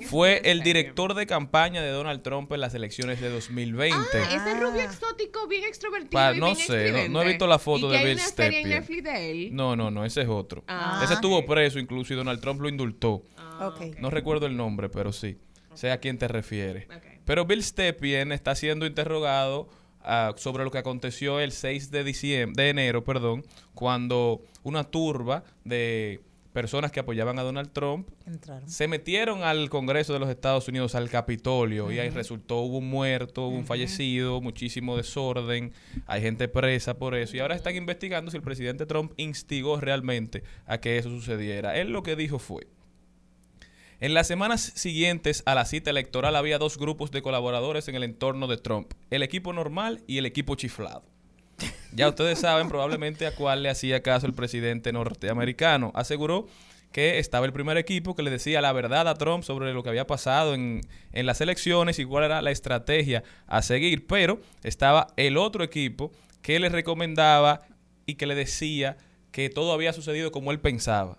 B: fue el director de campaña de Donald Trump en las elecciones de 2020.
F: Ah, ese rubio exótico, bien extrovertido.
B: Pa-
F: y
B: no
F: bien
B: sé, no- no he visto la foto
F: ¿Y
B: de
F: que hay
B: Bill
F: una serie en. Netflix de él?
B: No, no, no, ese es otro.
F: Ah.
B: Ese estuvo preso incluso y Donald Trump lo indultó.
C: ok.
B: No recuerdo el nombre, pero sí. Sé a quién te refieres.
F: Ok.
B: Pero Bill Stepien está siendo interrogado ah, sobre lo que aconteció el 6 de diciembre, de enero, perdón, cuando una turba de personas que apoyaban a Donald Trump
C: Entraron.
B: se metieron al Congreso de los Estados Unidos, al Capitolio, y ahí resultó, hubo un muerto, hubo un fallecido, muchísimo desorden, hay gente presa por eso, y ahora están investigando si el presidente Trump instigó realmente a que eso sucediera. Él lo que dijo fue, en las semanas siguientes a la cita electoral había dos grupos de colaboradores en el entorno de Trump, el equipo normal y el equipo chiflado. Ya ustedes saben probablemente a cuál le hacía caso el presidente norteamericano. Aseguró que estaba el primer equipo que le decía la verdad a Trump sobre lo que había pasado en, en las elecciones y cuál era la estrategia a seguir. Pero estaba el otro equipo que le recomendaba y que le decía que todo había sucedido como él pensaba.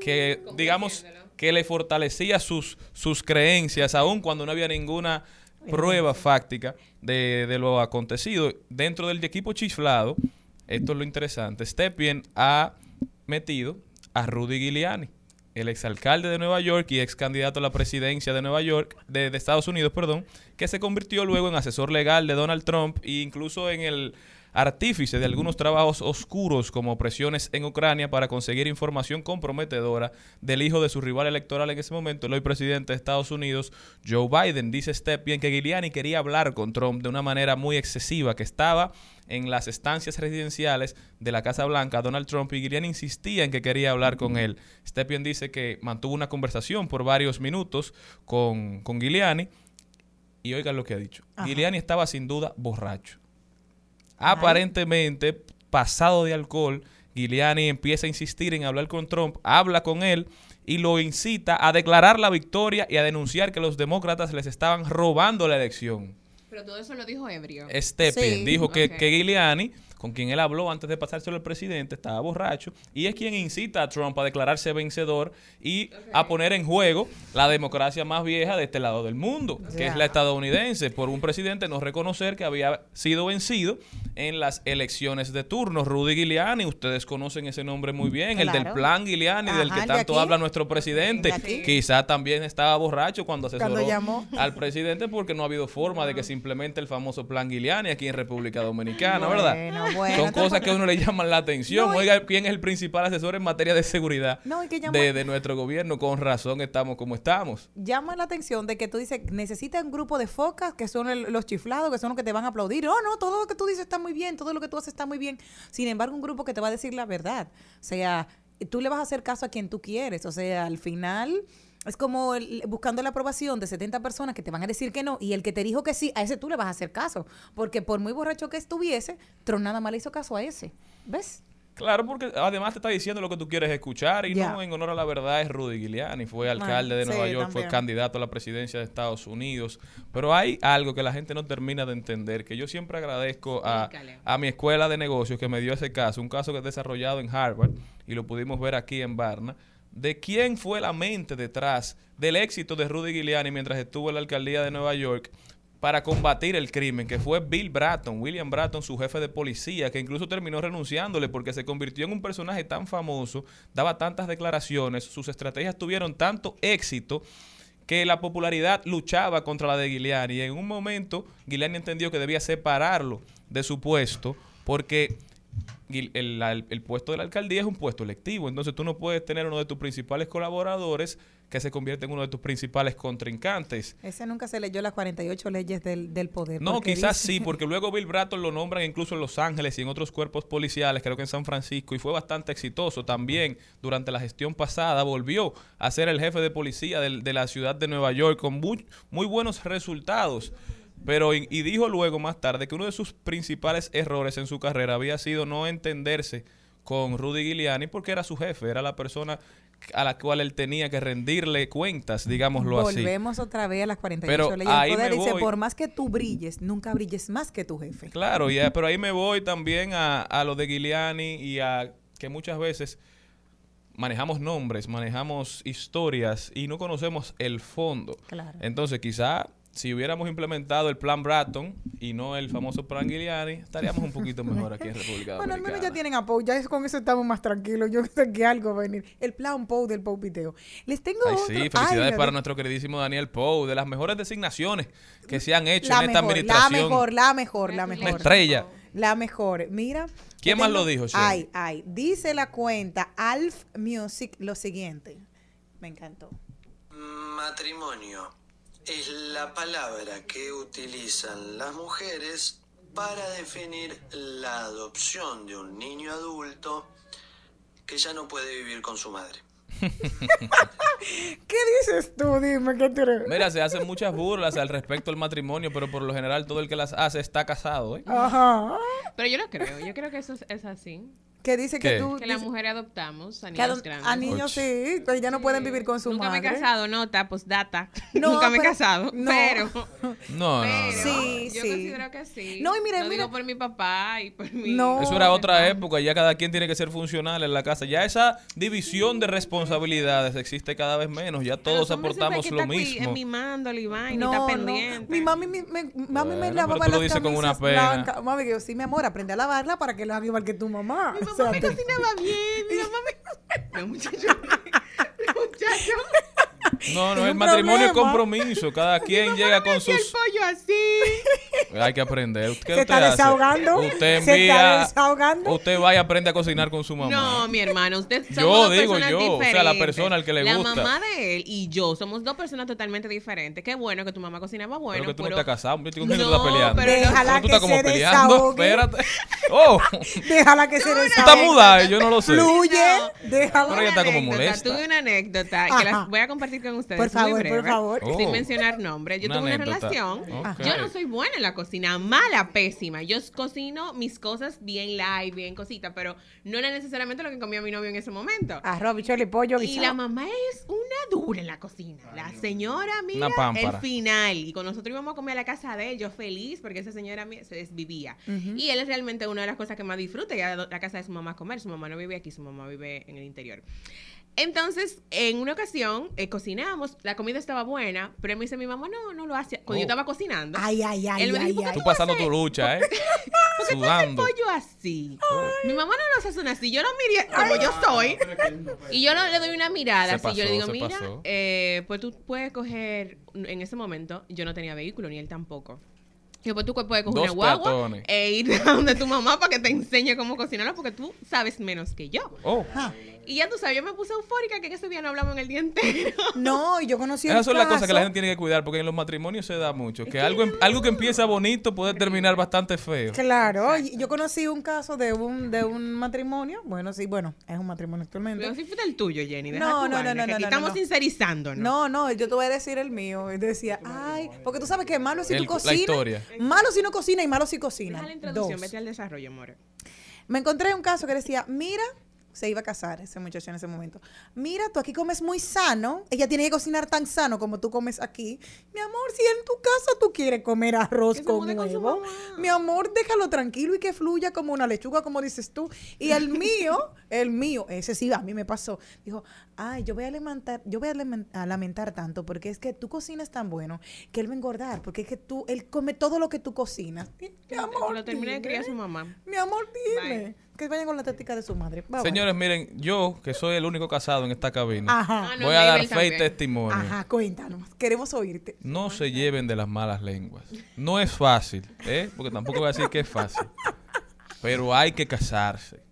B: Que, digamos, que le fortalecía sus, sus creencias, aun cuando no había ninguna prueba fáctica de, de lo acontecido. Dentro del equipo chiflado, esto es lo interesante, Stepien ha metido a Rudy Giuliani. el exalcalde de Nueva York y ex candidato a la presidencia de Nueva York, de, de Estados Unidos, perdón, que se convirtió luego en asesor legal de Donald Trump e incluso en el artífice de algunos trabajos oscuros como presiones en Ucrania para conseguir información comprometedora del hijo de su rival electoral en ese momento, el hoy presidente de Estados Unidos, Joe Biden. Dice Stepien que Giuliani quería hablar con Trump de una manera muy excesiva, que estaba en las estancias residenciales de la Casa Blanca, Donald Trump, y Giuliani insistía en que quería hablar con él. Stepien dice que mantuvo una conversación por varios minutos con, con Giuliani, y oigan lo que ha dicho.
C: Ajá.
B: Giuliani estaba sin duda borracho. Aparentemente, pasado de alcohol, Giuliani empieza a insistir en hablar con Trump, habla con él y lo incita a declarar la victoria y a denunciar que los demócratas les estaban robando la elección.
F: Pero todo eso lo dijo ebrio.
B: Stepien
C: Sí.
B: dijo que, que Giuliani, con quien él habló antes de pasárselo al presidente, estaba borracho y es quien incita a Trump a declararse vencedor y a poner en juego la democracia más vieja de este lado del mundo, que es la estadounidense, por un presidente no reconocer que había sido vencido en las elecciones de turno. Rudy Giuliani, ustedes conocen ese nombre muy bien, el del plan Giuliani, del que
C: de
B: tanto habla nuestro presidente. Quizá también estaba borracho cuando asesoró
C: Cuando llamó.
B: al presidente porque no ha habido forma de que se implemente el famoso plan Giuliani aquí en República Dominicana, ¿verdad?
C: Bueno,
B: Son cosas que a uno le llaman la atención.
C: No,
B: Oiga, ¿quién es el principal asesor en materia de seguridad
C: No, y que llama-
B: de, de nuestro gobierno? Con razón estamos como estamos.
C: llama la atención de que tú dices, necesitas un grupo de focas que son el- los chiflados, que son los que te van a aplaudir. Oh, no, todo lo que tú dices está muy bien, todo lo que tú haces está muy bien. Sin embargo, un grupo que te va a decir la verdad. O sea, tú le vas a hacer caso a quien tú quieres. O sea, al final es como el- buscando la aprobación de 70 personas que te van a decir que no y el que te dijo que sí, a ese tú le vas a hacer caso. Porque por muy borracho que estuviese, Tron nada más le hizo caso a ese. ¿Ves?
B: Claro, porque además te está diciendo lo que tú quieres escuchar y no en honor a la verdad es Rudy Giuliani, fue alcalde de
C: sí,
B: Nueva York, fue candidato a la presidencia de Estados Unidos, pero hay algo que la gente no termina de entender, que yo siempre agradezco a, a mi escuela de negocios que me dio ese caso, un caso que es desarrollado en Harvard y lo pudimos ver aquí en Barna, de quién fue la mente detrás del éxito de Rudy Giuliani mientras estuvo en la alcaldía de Nueva York para combatir el crimen, que fue Bill Bratton, William Bratton, su jefe de policía, que incluso terminó renunciándole porque se convirtió en un personaje tan famoso, daba tantas declaraciones, sus estrategias tuvieron tanto éxito que la popularidad luchaba contra la de Giuliani. Y en un momento, Giuliani entendió que debía separarlo de su puesto porque El, la- el- el puesto de la alcaldía es un puesto electivo. Entonces tú no puedes tener uno de tus principales colaboradores que se convierte en uno de tus principales contrincantes.
C: Ese nunca se leyó las 48 leyes del, del poder.
B: No, quizás
C: dice-
B: sí, porque luego Bill Bratton lo nombran incluso en Los Ángeles y en otros cuerpos policiales, creo que en San Francisco, y fue bastante exitoso también durante la gestión pasada. Volvió a ser el jefe de policía del- de, la ciudad de Nueva York con muy, muy buenos resultados. Pero, y, y dijo luego más tarde que uno de sus principales errores en su carrera había sido no entenderse con Rudy Giuliani porque era su jefe, era la persona a la cual él tenía que rendirle cuentas, digámoslo así.
C: Volvemos otra vez a las 48
B: Pero
C: leyes
B: ahí
C: poder.
B: me
C: Dice,
B: voy.
C: por más que tú brilles, nunca brilles más que tu jefe.
B: Claro, ya, pero ahí me voy también a, a lo de Giuliani y a que muchas veces manejamos nombres, manejamos historias y no conocemos el fondo.
C: Claro.
B: Entonces, quizá si hubiéramos implementado el plan Bratton y no el famoso plan Giuliani, estaríamos un poquito mejor aquí en República
C: Bueno, al
B: Dominicana.
C: menos ya tienen apoyo, ya es- con eso estamos más tranquilos. Yo sé que algo va a venir. El plan Pou del Pou Piteo. Les tengo
B: Ay,
C: otro.
B: sí, felicidades para
C: de-
B: nuestro queridísimo Daniel Pou, de las mejores designaciones que se han hecho
C: la
B: en esta
C: mejor, la
B: administración.
C: mejor, la mejor, la
B: Una
C: mejor.
B: estrella.
C: La mejor. Mira.
B: ¿Quién más lo dijo, Shirley?
C: Ay, ay. Dice la cuenta Alf Music lo siguiente. Me encantó.
G: Matrimonio es la palabra que utilizan las mujeres para definir la adopción de un niño adulto que ya no puede vivir con su madre.
C: ¿Qué dices tú? Dime qué tú eres?
B: Mira, se hacen muchas burlas al respecto del matrimonio, pero por lo general todo el que las hace está casado, ¿eh?
C: Ajá.
F: Pero yo no creo, yo creo que eso es, es así.
C: ¿Qué dice
B: ¿Qué?
C: que tú?
F: Que las mujeres adoptamos a
C: que
F: niños grandes.
C: a niños sí, que ya no pueden vivir con su
F: Nunca
C: madre.
F: me he casado, nota, pues data.
C: No,
F: Nunca me he casado,
C: no.
F: pero,
B: No, no, no.
F: pero
C: Sí,
F: yo
C: sí.
F: considero que sí.
C: No, y mira,
F: Lo
C: mira-
F: digo por mi papá y por mi...
C: No.
B: Eso era otra época, ya cada quien tiene que ser funcional en la casa. Ya esa división de responsabilidades existe cada vez menos, ya todos aportamos
F: que
B: lo mismo.
F: Y vaina, y
C: No,
F: está
C: no.
F: pendiente.
C: Mi mami, me, me- mami me
B: Bueno,
C: lavaba
B: pero tú lo
C: las
B: dices con una
C: camisas
B: pena.
C: blancas. Mami, que yo sí, mi amor, aprende a lavarla para que lo haga igual que tu mamá.
F: Mi mamá cocinaba bien, mi mamá me... No, muchacho.
B: No, no,
C: Es
B: el matrimonio es compromiso. Cada quien llega con sus.
F: pollo así.
B: Hay que aprender. ¿Qué
C: Se
B: usted
C: está
B: hace?
C: desahogando.
B: Usted
C: Se está
B: envía.
C: desahogando.
B: Usted vaya y aprende a cocinar con su mamá.
F: No, mi hermano, usted
B: Yo
F: dos
B: digo
F: personas
B: yo, o sea, la persona al que le
F: La
B: gusta.
F: mamá de él y yo somos dos personas totalmente diferentes. Qué bueno que tu mamá cocinaba bueno.
B: Pero que tú no
F: pero-
B: has casado. ¿Con quién tú
F: No,
B: estás peleando?
F: pero no-
C: Déjala
B: tú estás
C: que
B: como
C: se
B: peleando.
C: desahogue.
B: Espérate. Oh,
C: Déjala que se
B: tú estás
C: desahogue.
B: mudada, yo no lo sé.
C: Fluye. Déjala.
B: Pero ella está como molesta.
F: Tuve una anécdota que las voy a compartir con ustedes.
C: Por favor, por favor.
F: Sin
B: Oh.
F: mencionar nombres. Yo
B: Una
F: tuve una
B: anécdota.
F: relación. Yo no soy buena en la cocina, mala, pésima. Yo cocino mis cosas bien light, bien cositas, pero no era necesariamente lo que comía mi novio en ese momento.
C: Arroz, bichuelo y pollo
F: Y
C: guisado.
F: la mamá es una dura en la cocina. La señora, mira, el final. Y cuando nosotros íbamos a comer a la casa de él, yo feliz porque esa señora mía se desvivía. Y él es realmente una de las cosas que más disfruta, ir a la casa de su mamá a comer. Su mamá no vive aquí, su mamá vive en el interior. Entonces, en una ocasión, eh, cocinamos, la comida estaba buena, pero me dice, mi mamá no, no lo hacía. Cuando yo
B: Oh.
F: estaba cocinando,
C: Ay, ay, ay,
F: Él me
C: ay,
F: dijo, ¿por qué
C: ay.
B: Tú pasando tu lucha, ¿eh? Sudando.
F: pollo así. Mi mamá no lo sazona así. Yo lo miré como yo soy. Y yo no le doy una mirada
B: Se
F: así. yo le digo,
B: pasó,
F: mira,
B: pasó.
F: eh, pues tú puedes coger. En ese momento yo no tenía vehículo, ni él tampoco. Y pues tú puedes coger
B: Dos
F: una guagua e ir a donde tu mamá para que te enseñe cómo cocinarlo, porque tú sabes menos que yo.
B: Oh.
F: Y ya tú sabes, yo me puse eufórica que en ese día no hablamos en el día entero.
C: No, yo conocí un
B: Esas son las cosas que la gente tiene que cuidar, porque en los matrimonios se da mucho. Que algo, em- algo que empieza bonito puede terminar bastante feo.
C: Claro, yo conocí un caso de un, de un matrimonio. Bueno, sí, bueno, es un matrimonio actualmente.
F: Pero si fue el tuyo, Jenny. deja
C: No,
F: tu
C: no,
F: vaina,
C: no, no, no,
F: estamos
C: no.
F: sincerizándonos.
C: No, no, yo te voy a decir el mío. Y decía, ay, porque tú sabes que malo si
B: El-
C: tú
B: la
C: cocinas.
B: historia.
C: Malo si no cocina y malo si cocina.
F: Deja la introducción,
C: Dos.
F: vete al desarrollo, more.
C: Me encontré un caso que decía, mira, se iba a casar ese muchacho en ese momento. Mira, tú aquí comes muy sano. Ella tiene que cocinar tan sano como tú comes aquí. Mi amor, si en tu casa tú quieres comer arroz con huevo, mi amor, déjalo tranquilo y que fluya como una lechuga, como dices tú. Y el mío, el mío, ese sí, a mí me pasó. Dijo, ay, yo voy a lamentar, yo voy a, lamen- a lamentar tanto porque es que tú cocinas tan bueno que él va a engordar, porque es que tú, él come todo lo que tú cocinas. Y, mi amor,
F: Lo terminé de criar su mamá.
C: Mi amor, dime. Que vayan con la táctica de su madre. Bye, bye.
B: Señores, miren, yo, que soy el único casado en esta cabina,
C: Ajá.
F: Ah, no,
B: voy a dar fe y testimonio.
C: Ajá, cuéntanos. Queremos oírte.
B: No se lleven de las malas lenguas. No es fácil, ¿eh? Porque tampoco voy a decir que es fácil. Pero hay que casarse.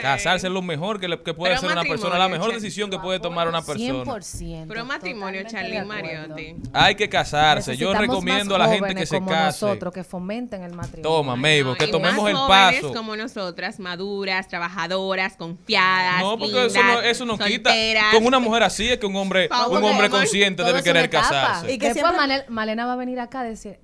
B: Casarse es lo mejor que, le- que puede
F: Pero
B: hacer una persona, la mejor decisión que puede tomar una persona.
H: 100%.
F: Pero matrimonio,
H: acuerdo.
F: Mariotti.
B: Hay que casarse. Yo recomiendo a la gente que
H: jóvenes
B: se
H: como
B: case.
H: nosotros que fomenten el matrimonio.
B: Toma, Mabel,
F: No,
B: que
F: y
B: tomemos
F: más
B: el
F: jóvenes
B: paso.
F: como nosotras, maduras, trabajadoras, confiadas,
B: No, porque eso no, eso no quita. Con una mujer así es que un hombre, un hombre consciente debe querer casarse.
C: Y que
H: Después
C: siempre-
H: Male- Malena va a venir acá a decir,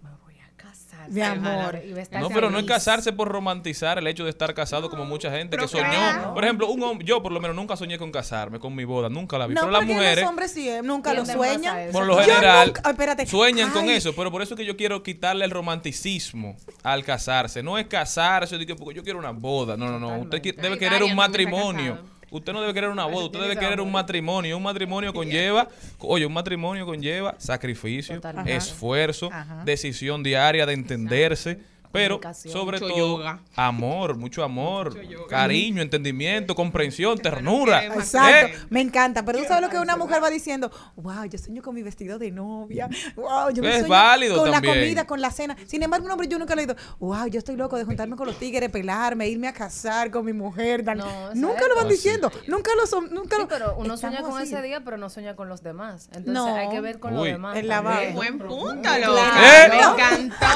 C: Mi amor.
H: Y va a estar
B: No, pero no es casarse por romantizar el hecho de estar casado como mucha gente que soñó.
F: claro.
B: Por ejemplo, un hombre, yo por lo menos nunca soñé con casarme, con mi boda, nunca la vi.
C: No,
B: pero las mujeres,
C: los hombres sí, eh, nunca lo sueñan.
H: eso.
B: por lo general,
C: nunca- espérate.
B: sueñan con eso. Pero por eso es que yo quiero quitarle el romanticismo al casarse. No es casarse, de que porque yo quiero una boda. No, no, no. Usted qui- debe querer un matrimonio. Usted no debe querer una boda, usted debe querer un matrimonio. Un matrimonio conlleva, oye, un matrimonio conlleva sacrificio, esfuerzo,
C: Ajá.
B: decisión diaria de entenderse. Pero sobre
F: Mucho
B: todo,
F: yoga.
B: amor, mucho amor, cariño, entendimiento, comprensión, ternura.
C: Exacto,
B: ¿Eh?
C: me encanta. Pero tú sabes lo que una mujer va diciendo, wow, yo sueño con mi vestido de novia, wow, yo me
B: Es
C: sueño
B: válido
C: con
B: también.
C: la comida, con la cena. Sin embargo, un hombre yo nunca le he dicho, wow, yo estoy loco de juntarme con los tigres, pelarme, irme a casar con mi mujer. dar-".
H: No,
C: nunca lo van
B: sí.
C: diciendo, nunca lo son, nunca
H: Sí,
C: lo.
H: pero uno sueña con
C: así.
H: ese día, pero no sueña con los demás. Entonces
C: No.
H: hay que ver con
B: Uy.
H: los demás.
C: El lavado.
F: Buen punto,
C: Claro.
B: ¿Eh?
F: Me encantó.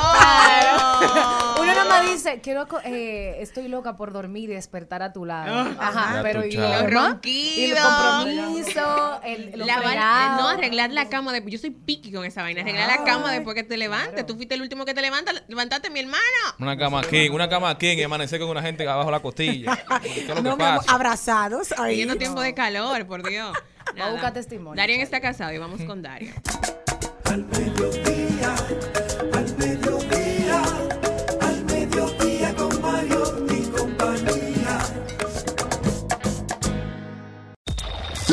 H: Uno nada más dice, quiero, eh, estoy loca por dormir y despertar a tu lado. Ajá,
B: Ya
H: pero y lo
B: Los
H: demás?
F: ronquidos.
H: Y el compromiso, el, lo
F: Lavar-
H: fregado.
F: no, arreglar la cama después. Yo soy piqui con esa vaina. Arreglar la cama después que te levantes. Tú fuiste el último que te levanta. Levantaste, mi hermano.
B: Una cama king, una cama king y amanecer con una gente abajo la costilla. ¿Qué es lo
C: No,
B: pasa?
C: abrazados. ahí.
F: Siguiendo tiempo de calor, por Dios.
H: Va a buscar testimonio.
F: Darian está casado y vamos con Darian.
A: Al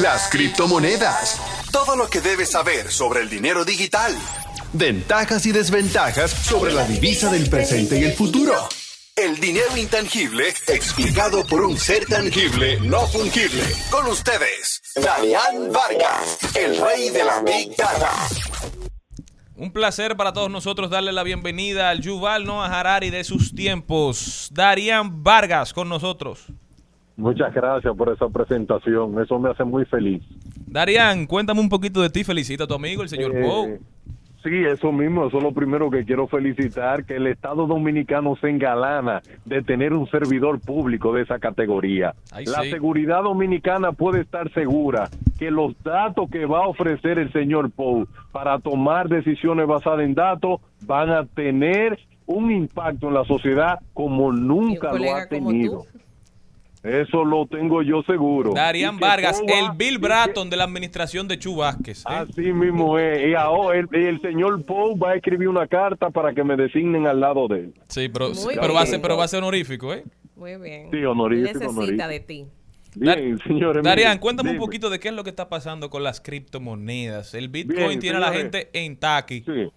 I: Las criptomonedas. Todo lo que debes saber sobre el dinero digital. Ventajas y desventajas sobre la divisa del presente y el futuro. El dinero intangible explicado por un ser tangible no fungible. Con ustedes, Darian Vargas, el rey de la Big Data.
B: Un placer para todos nosotros darle la bienvenida al Yuval Noah Harari de sus tiempos. Darían Vargas con nosotros.
J: Muchas gracias por esa presentación, eso me hace muy feliz.
B: Darían, cuéntame un poquito de ti, felicita a tu amigo, el señor
J: Eh,
B: Poe.
J: Sí, eso mismo, eso es lo primero que quiero felicitar, que el Estado Dominicano se engalana de tener un servidor público de esa categoría.
B: Ay,
J: La
B: sí.
J: seguridad dominicana puede estar segura que los datos que va a ofrecer el señor Poe para tomar decisiones basadas en datos van a tener un impacto en la sociedad como nunca lo ha tenido. Eso lo tengo yo seguro.
B: Darían Vargas, el Bill Bratton de la administración de Chu Vázquez. ¿eh?
J: Así mismo es. Y ahora el, el señor Poe va a escribir una carta para que me designen al lado de él.
B: Sí, pero,
F: Muy
B: pero, va a ser, pero va a ser honorífico, ¿eh?
F: Muy bien.
J: Sí, honorífico,
F: Necesita
J: honorífico.
F: de ti.
J: Bien, señores.
B: Darían, cuéntame un poquito de qué es lo que está pasando con las criptomonedas. El Bitcoin
J: Bien,
B: tiene a la gente en taqui.
J: Sí.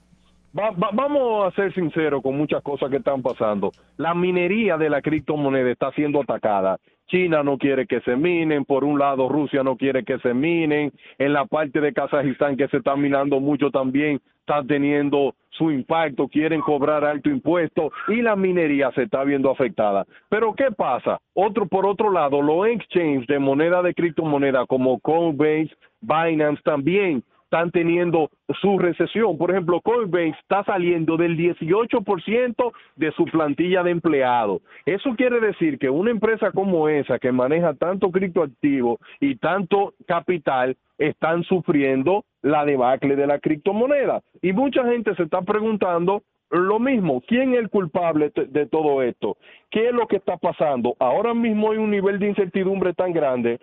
J: Va- va- vamos a ser sinceros con muchas cosas que están pasando. La minería de la criptomoneda está siendo atacada. China no quiere que se minen, por un lado Rusia no quiere que se minen, en la parte de Kazajistán que se está minando mucho también está teniendo su impacto, quieren cobrar alto impuesto y la minería se está viendo afectada. Pero ¿qué pasa? Otro por otro lado, los exchanges de moneda de criptomoneda como Coinbase, Binance también están teniendo su recesión. Por ejemplo, Coinbase está saliendo del 18% de su plantilla de empleados. Eso quiere decir que una empresa como esa, que maneja tanto criptoactivo y tanto capital, están sufriendo la debacle de la criptomoneda. Y mucha gente se está preguntando lo mismo, ¿quién es el culpable de- todo esto? ¿Qué es lo que está pasando? Ahora mismo hay un nivel de incertidumbre tan grande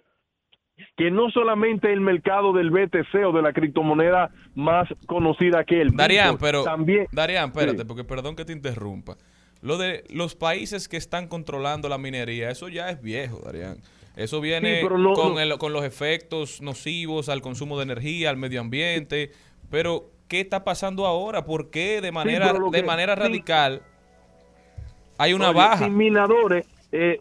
J: que no solamente el mercado del BTC o de la criptomoneda más conocida que el
B: Darían, pero
J: también
B: Darían, espérate,
J: Sí.
B: porque perdón que te interrumpa. Lo de los países que están controlando la minería, eso ya es viejo, Darían. Eso viene
J: Sí, pero no-
B: con, el- con los efectos nocivos al consumo de energía, al medio ambiente. Pero, ¿qué está pasando ahora? ¿Por qué de manera, de
J: que-
B: manera radical hay una
J: Oye,
B: baja?
J: Sin minadores, eh,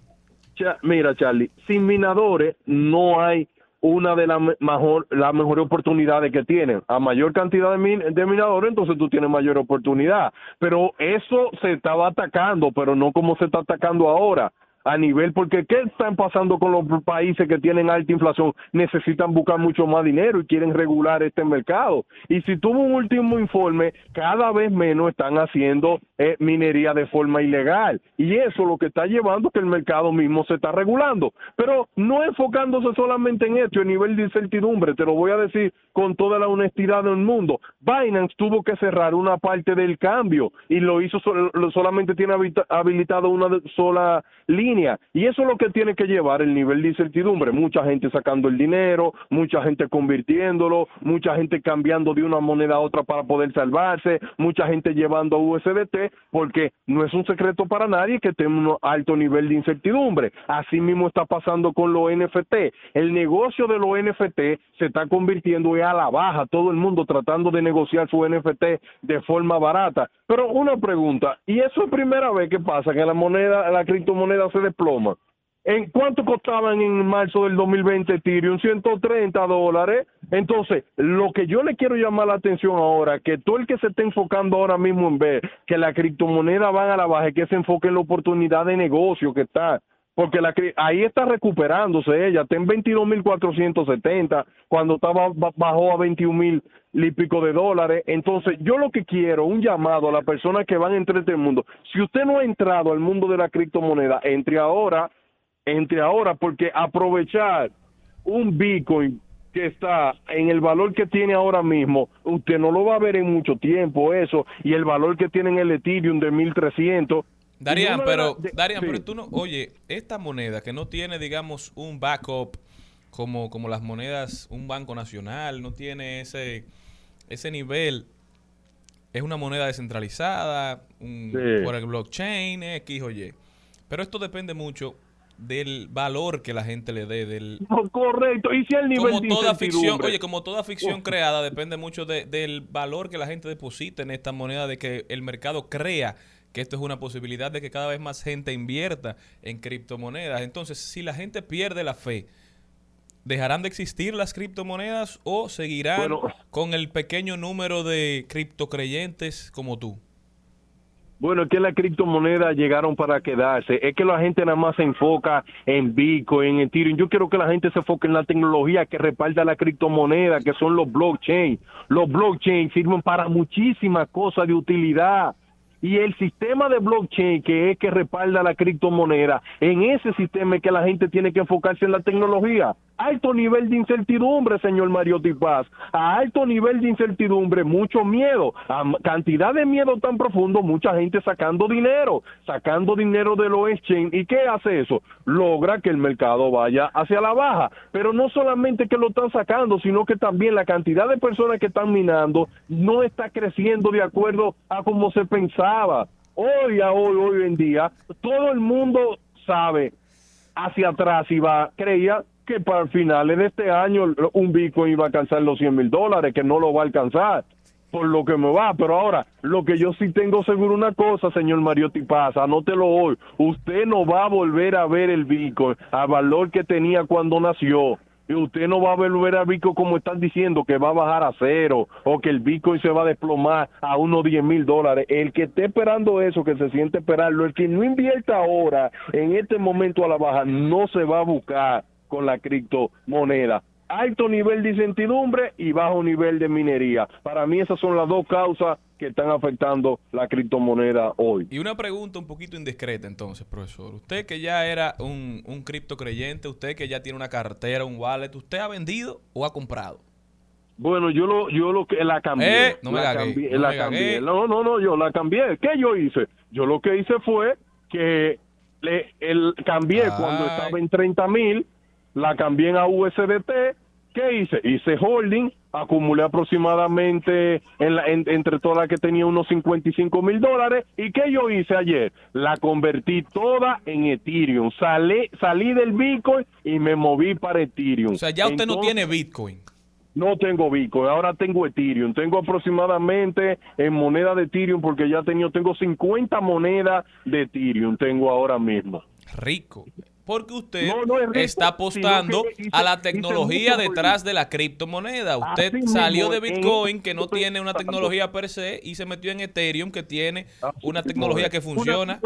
J: Mira, Charlie, sin minadores no hay una de las me- mejor, mejores oportunidades que tienen. A mayor cantidad de, min- de minadores, entonces tú tienes mayor oportunidad. Pero eso se estaba atacando, pero no como se está atacando ahora. A nivel, porque ¿qué están pasando con los países que tienen alta inflación? Necesitan buscar mucho más dinero y quieren regular este mercado. Y si tuvo un último informe, cada vez menos están haciendo eh, minería de forma ilegal. Y eso lo que está llevando que el mercado mismo se está regulando. Pero no enfocándose solamente en esto, a nivel de incertidumbre, te lo voy a decir con toda la honestidad del mundo. Binance tuvo que cerrar una parte del cambio y lo hizo, sol- solamente tiene habilitado una sola línea. Y eso es lo que tiene que llevar el nivel de incertidumbre. Mucha gente sacando el dinero, mucha gente convirtiéndolo, mucha gente cambiando de una moneda a otra para poder salvarse, mucha gente llevando USDT, porque no es un secreto para nadie que tenemos un alto nivel de incertidumbre. Así mismo está pasando con los NFT. El negocio de los NFT se está convirtiendo a la baja, todo el mundo tratando de negociar su NFT de forma barata. Pero una pregunta, ¿y eso es primera vez que pasa, que la moneda, la criptomoneda se desploma? ¿En cuánto costaban en marzo del 2020 Ethereum? 130 dólares. Entonces, lo que yo le quiero llamar la atención ahora, que todo el que se esté enfocando ahora mismo en ver que la criptomoneda van a la baja, que se enfoque en la oportunidad de negocio que está. Porque la, ahí está recuperándose ella, está en 22.470, cuando estaba ba- bajó a 21.000 y pico de dólares. Entonces, yo lo que quiero, un llamado a las personas que van a entrar a este mundo. Si usted no ha entrado al mundo de la criptomoneda, entre ahora, entre ahora, porque aprovechar un Bitcoin que está en el valor que tiene ahora mismo, usted no lo va a ver en mucho tiempo eso, y el valor que tiene en el Ethereum de 1300.
B: Darían, pero,
J: de-
B: Darían,
J: sí.
B: pero tú no, oye, esta moneda que no tiene, digamos, un backup como, como las monedas, un banco nacional, no tiene ese, ese nivel, es una moneda descentralizada, un-
J: Sí.
B: por el blockchain, X o Y. Pero esto depende mucho del valor que la gente le dé, del,
J: No, correcto, y si el nivel
B: como
J: de
B: toda ficción, oye, como toda ficción
J: Oh.
B: creada, depende mucho de- del valor que la gente deposita en esta moneda, de que el mercado crea que esto es una posibilidad de que cada vez más gente invierta en criptomonedas. Entonces, si la gente pierde la fe, ¿dejarán de existir las criptomonedas o seguirán
J: Bueno.
B: con el pequeño número de criptocreyentes como tú?
J: Bueno, es que las criptomonedas llegaron para quedarse. Es que la gente nada más se enfoca en Bitcoin, en Ethereum. Yo quiero que la gente se enfoque en la tecnología que respalda la criptomoneda, que son los blockchain. Los blockchain sirven para muchísimas cosas de utilidad. Y el sistema de blockchain, que es que respalda la criptomoneda, en ese sistema es que la gente tiene que enfocarse en la tecnología. Alto nivel de incertidumbre, señor Mario Paz. A alto nivel de incertidumbre, mucho miedo. A cantidad de miedo tan profundo, mucha gente sacando dinero, sacando dinero de los exchange. ¿Y qué hace eso? Logra que el mercado vaya hacia la baja. Pero no solamente que lo están sacando, sino que también la cantidad de personas que están minando no está creciendo de acuerdo a como se pensaba. Hoy, a hoy, hoy en día, todo el mundo sabe hacia atrás iba, creía que para finales de este año un Bitcoin iba a alcanzar los 100 mil dólares, que no lo va a alcanzar por lo que me va, pero ahora lo que yo sí tengo seguro una cosa, señor Mario Tipaza, anótelo hoy, usted no va a volver a ver el Bitcoin al valor que tenía cuando nació. Y usted no va a volver a Bitcoin como están diciendo que va a bajar a cero o que el Bitcoin se va a desplomar a unos 10 mil dólares. El que esté esperando eso, que se siente esperarlo, el que no invierta ahora en este momento a la baja, no se va a buscar con la criptomoneda. Alto nivel de incertidumbre y bajo nivel de minería. Para mí esas son las dos causas que están afectando la criptomoneda hoy.
B: Y una pregunta un poquito indiscreta entonces, profesor. Usted que ya era un, un cripto creyente, usted que ya tiene una cartera, un wallet, ¿usted ha vendido o ha comprado?
J: Bueno, yo lo, yo lo que la cambié.
B: Eh, no me
J: la
B: gagué,
J: cambié,
B: no
J: la
B: me
J: cambié.
B: gagué.
J: No, no, no, yo la cambié. ¿Qué yo hice? Yo lo que hice fue que le, el, cambié cuando estaba en 30 mil, la cambié a USDT. ¿Qué hice? Hice holding, acumulé aproximadamente en la- en- entre todas las que tenía unos 55 mil dólares. ¿Y qué yo hice ayer? La convertí toda en Ethereum. Salí, salí del Bitcoin y me moví para Ethereum.
B: O sea, ya usted no tiene Bitcoin.
J: no tengo Bitcoin, ahora tengo Ethereum. Tengo aproximadamente en moneda de Ethereum porque ya tengo, tengo 50 monedas de Ethereum, tengo ahora mismo.
B: Rico. Porque usted
J: No, no
B: está apostando
J: hice-
B: a la tecnología detrás de la criptomoneda. Usted
J: Así
B: salió de Bitcoin, que no tiene una tecnología per se, y se metió en Ethereum, que tiene una tecnología que funciona.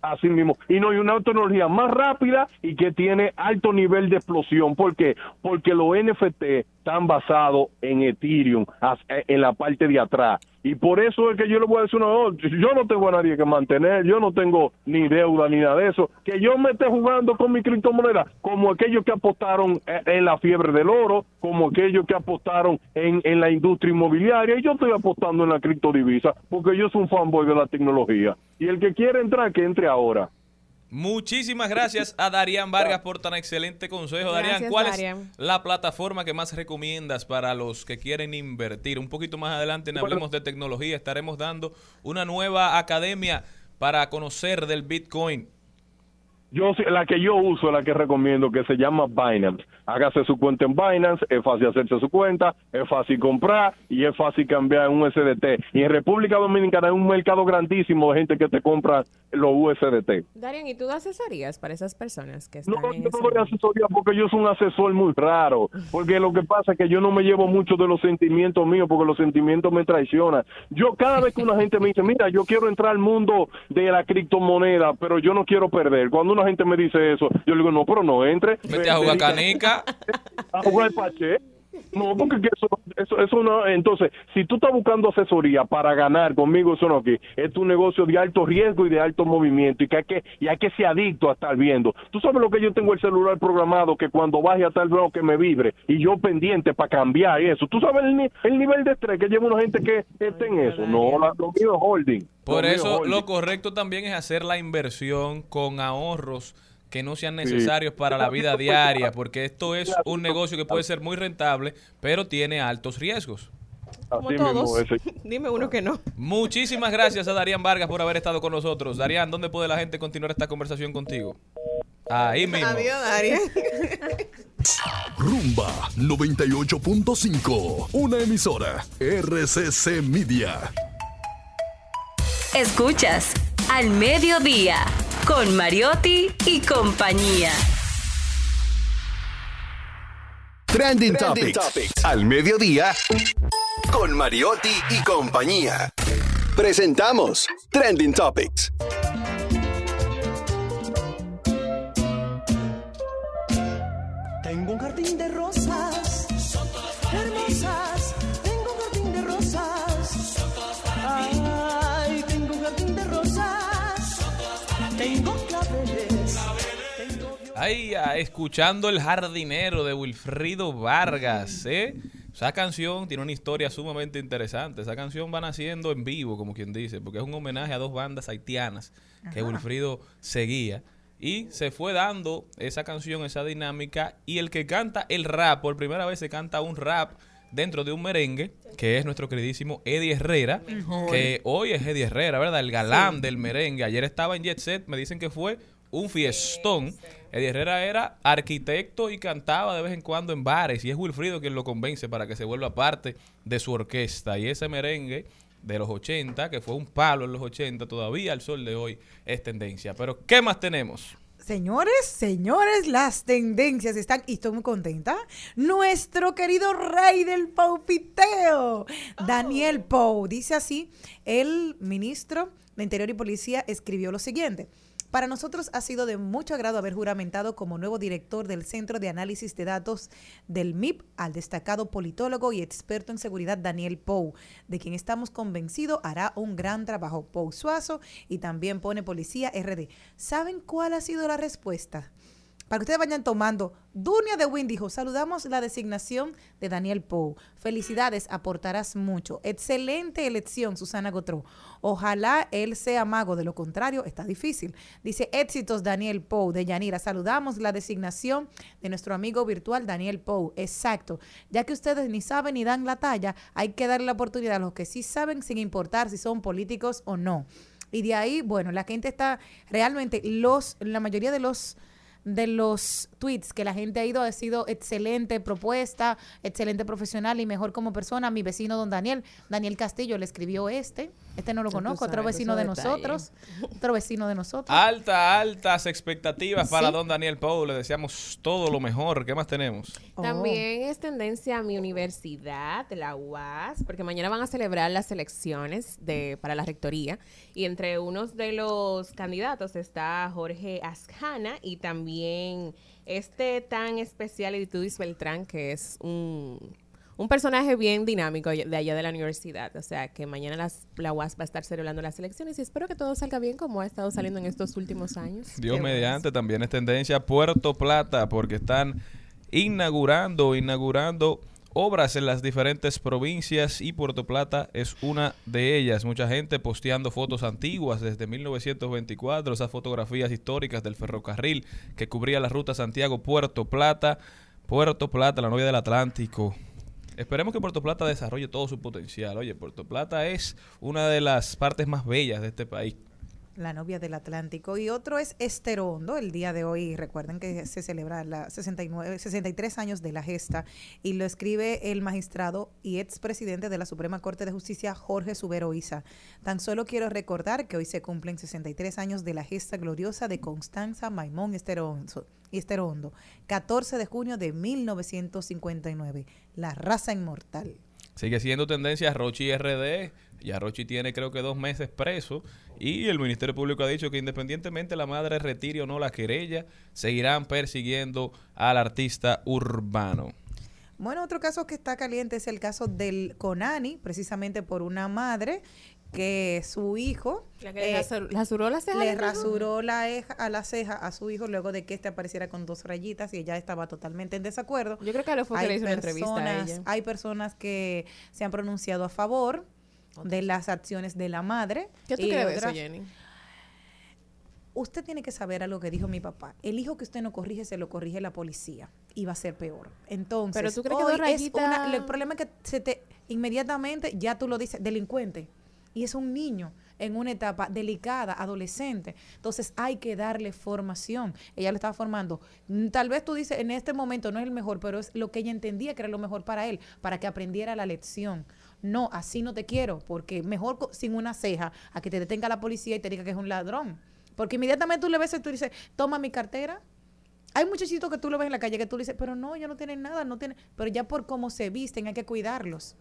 J: Así mismo. Y no hay una tecnología más rápida y que tiene alto nivel de explosión. ¿Por qué? Porque los NFT están basados en Ethereum, en la parte de atrás. Y por eso es que yo le voy a decir cosa, yo no tengo a nadie que mantener, yo no tengo ni deuda ni nada de eso. Que yo me esté jugando con mi criptomoneda, como aquellos que apostaron en la fiebre del oro, como aquellos que apostaron en, en la industria inmobiliaria. Y yo estoy apostando en la criptodivisa, porque yo soy un fanboy de la tecnología. Y el que quiere entrar, que entre ahora.
B: Muchísimas gracias a Darían Vargas por tan excelente consejo. Darían, ¿cuál es la plataforma que más recomiendas para los que quieren invertir? Un poquito más adelante en Hablemos de Tecnología estaremos dando una nueva academia para conocer del Bitcoin.
J: Yo la que yo uso, la que recomiendo, que se llama Binance. Hágase su cuenta en Binance, es fácil hacerse su cuenta, es fácil comprar y es fácil cambiar un USDT. Y en República Dominicana hay un mercado grandísimo de gente que te compra los USDT.
F: Darian, ¿y tú das asesorías para esas personas que están
J: No,
F: en
J: yo
F: ese
J: no doy asesoría porque yo soy un asesor muy raro. Porque lo que pasa es que yo no me llevo mucho de los sentimientos míos porque los sentimientos me traicionan. Yo cada vez que una gente me dice, mira, yo quiero entrar al mundo de la criptomoneda, pero yo no quiero perder. Cuando una gente me dice eso, yo le digo, no, pero no entre.
B: Vete a jugar canica.
J: A jugar pache. No, porque que eso, eso, eso no. Entonces, si tú estás buscando asesoría para ganar conmigo, eso no aquí. Es un negocio de alto riesgo y de alto movimiento y que hay que, y hay que ser adicto a estar viendo. Tú sabes lo que yo tengo el celular programado que cuando baje a tal que me vibre y yo pendiente para cambiar eso. Tú sabes el, ni- el nivel de estrés que lleva una gente que esté en eso. No, la, lo mío es holding.
B: Por eso
J: holding.
B: lo correcto también es hacer la inversión con ahorros que no sean necesarios para la vida diaria, porque esto es un negocio que puede ser muy rentable, pero tiene altos riesgos.
F: Como todos. Dime uno que no.
B: Muchísimas gracias a Darían Vargas por haber estado con nosotros. Darían, ¿dónde puede la gente continuar esta conversación contigo? Ahí mismo.
F: Adiós, Darian.
K: Rumba 98.5. Una emisora. RCC Media.
D: Escuchas Al mediodía, con Mariotti y compañía.
I: Trending, Topics. Al mediodía con Mariotti y compañía. Presentamos Trending Topics.
B: Ah, escuchando El jardinero de Wilfrido Vargas, ¿eh? Esa canción tiene una historia sumamente interesante. Esa canción va naciendo en vivo, como quien dice, porque es un homenaje a dos bandas haitianas que
L: Ajá.
B: Wilfrido seguía. Y se fue dando esa canción, esa dinámica. Y el que canta el rap, por primera vez se canta un rap dentro de un merengue, que es nuestro queridísimo Eddie Herrera,
L: Mejor.
B: que hoy es Eddie Herrera, ¿verdad? El galán
L: Sí.
B: del merengue. Ayer estaba en Jet Set, me dicen que fue un fiestón. Eddie Herrera era arquitecto y cantaba de vez en cuando en bares y es Wilfrido quien lo convence para que se vuelva parte de su orquesta. Y ese merengue de los 80, que fue un palo en los 80, todavía al sol de hoy es tendencia. Pero ¿qué más tenemos?
C: Señores, señores, las tendencias están, y estoy muy contenta. Nuestro querido rey del paupiteo, Daniel Pou, dice así, el ministro de Interior y Policía escribió lo siguiente. Para nosotros ha sido de mucho agrado haber juramentado como nuevo director del Centro de Análisis de Datos del MIP al destacado politólogo y experto en seguridad Daniel Pou, de quien estamos convencidos hará un gran trabajo. Pou Suazo y también pone Policía RD. ¿Saben cuál ha sido la respuesta? Para que ustedes vayan tomando, Dunia de Win dijo, saludamos la designación de Daniel Pou. Felicidades, aportarás mucho. Excelente elección, Susana Gotró. Ojalá él sea mago, de lo contrario, está difícil. Dice, éxitos, Daniel Pou, de Yanira. Saludamos la designación de nuestro amigo virtual, Daniel Pou. Exacto. Ya que ustedes ni saben ni dan la talla, hay que darle la oportunidad a los que sí saben, sin importar si son políticos o no. Y de ahí, bueno, la gente está realmente, los, la mayoría de los de los tweets que la gente ha ido ha sido excelente propuesta, excelente profesional y mejor como persona. Mi vecino don Daniel, Daniel Castillo le escribió este, este no lo conozco, otro vecino de nosotros, otro vecino de nosotros.
B: Alta, altas expectativas para don Daniel Pou. Le deseamos todo lo mejor. ¿Qué más tenemos?
C: Oh.
F: También es tendencia a mi universidad, la UAS, porque mañana van a celebrar las elecciones de, para la rectoría y entre unos de los candidatos está Jorge Asjana y también este tan especial Editudis Beltrán, que es un, un personaje bien dinámico de allá de la universidad. O sea, que mañana las, la UAS va a estar celebrando las elecciones y espero que todo salga bien como ha estado saliendo en estos últimos años.
B: Dios mediante, también es tendencia Puerto Plata, porque están inaugurando, inaugurando obras en las diferentes provincias y Puerto Plata es una de ellas. Mucha gente posteando fotos antiguas desde 1924, esas fotografías históricas del ferrocarril que cubría la ruta Santiago-Puerto Plata. Puerto Plata, la novia del Atlántico. Esperemos que Puerto Plata desarrolle todo su potencial. Oye, Puerto Plata es una de las partes más bellas de este país.
C: La novia del Atlántico. Y otro es Esterondo, el día de hoy. Recuerden que se celebra la 69, 63 años de la gesta y lo escribe el magistrado y expresidente de la Suprema Corte de Justicia, Jorge Subero Isa. Tan solo quiero recordar que hoy se cumplen 63 años de la gesta gloriosa de Constanza Maimón y Esterondo 14 de junio de 1959. La raza inmortal.
B: Sigue siendo tendencia Rochi RD. Ya Rochi tiene creo que dos meses preso y el Ministerio Público ha dicho que independientemente la madre retire o no la querella, seguirán persiguiendo al artista urbano.
C: Bueno, otro caso que está caliente es el caso del Conani, precisamente por una madre que su hijo
F: La que le
C: eh,
F: rasur- rasuró la ceja
C: le rasuró la, eja- a la ceja a su hijo luego de que este apareciera con dos rayitas y ella estaba totalmente en desacuerdo.
F: Yo creo que a lo fue que le hizo una entrevista a ella.
C: Hay personas que se han pronunciado a favor de las acciones de la madre.
F: ¿Qué tú crees de eso,
C: otras-
F: Jenny?
C: Usted tiene que saber algo que dijo mi papá. El hijo que usted no corrige, se lo corrige la policía. Y va a ser peor. Entonces,
F: Pero tú crees que
C: hoy
F: dos
C: es una- el problema es que se te inmediatamente ya tú lo dices, delincuente. Y es un niño. en una etapa delicada, adolescente. Entonces hay que darle formación. Ella le estaba formando. Mm, Tal vez tú dices, en este momento no es el mejor, pero es lo que ella entendía que era lo mejor para él, para que aprendiera la lección. No, así no te quiero, porque mejor sin una ceja a que te detenga la policía y te diga que es un ladrón. Porque inmediatamente tú le ves y tú dices, toma mi cartera, hay muchachitos que tú lo ves en la calle que tú le dices, pero no, ellos no tienen nada, no tienen, pero ya por cómo se visten hay que cuidarlos.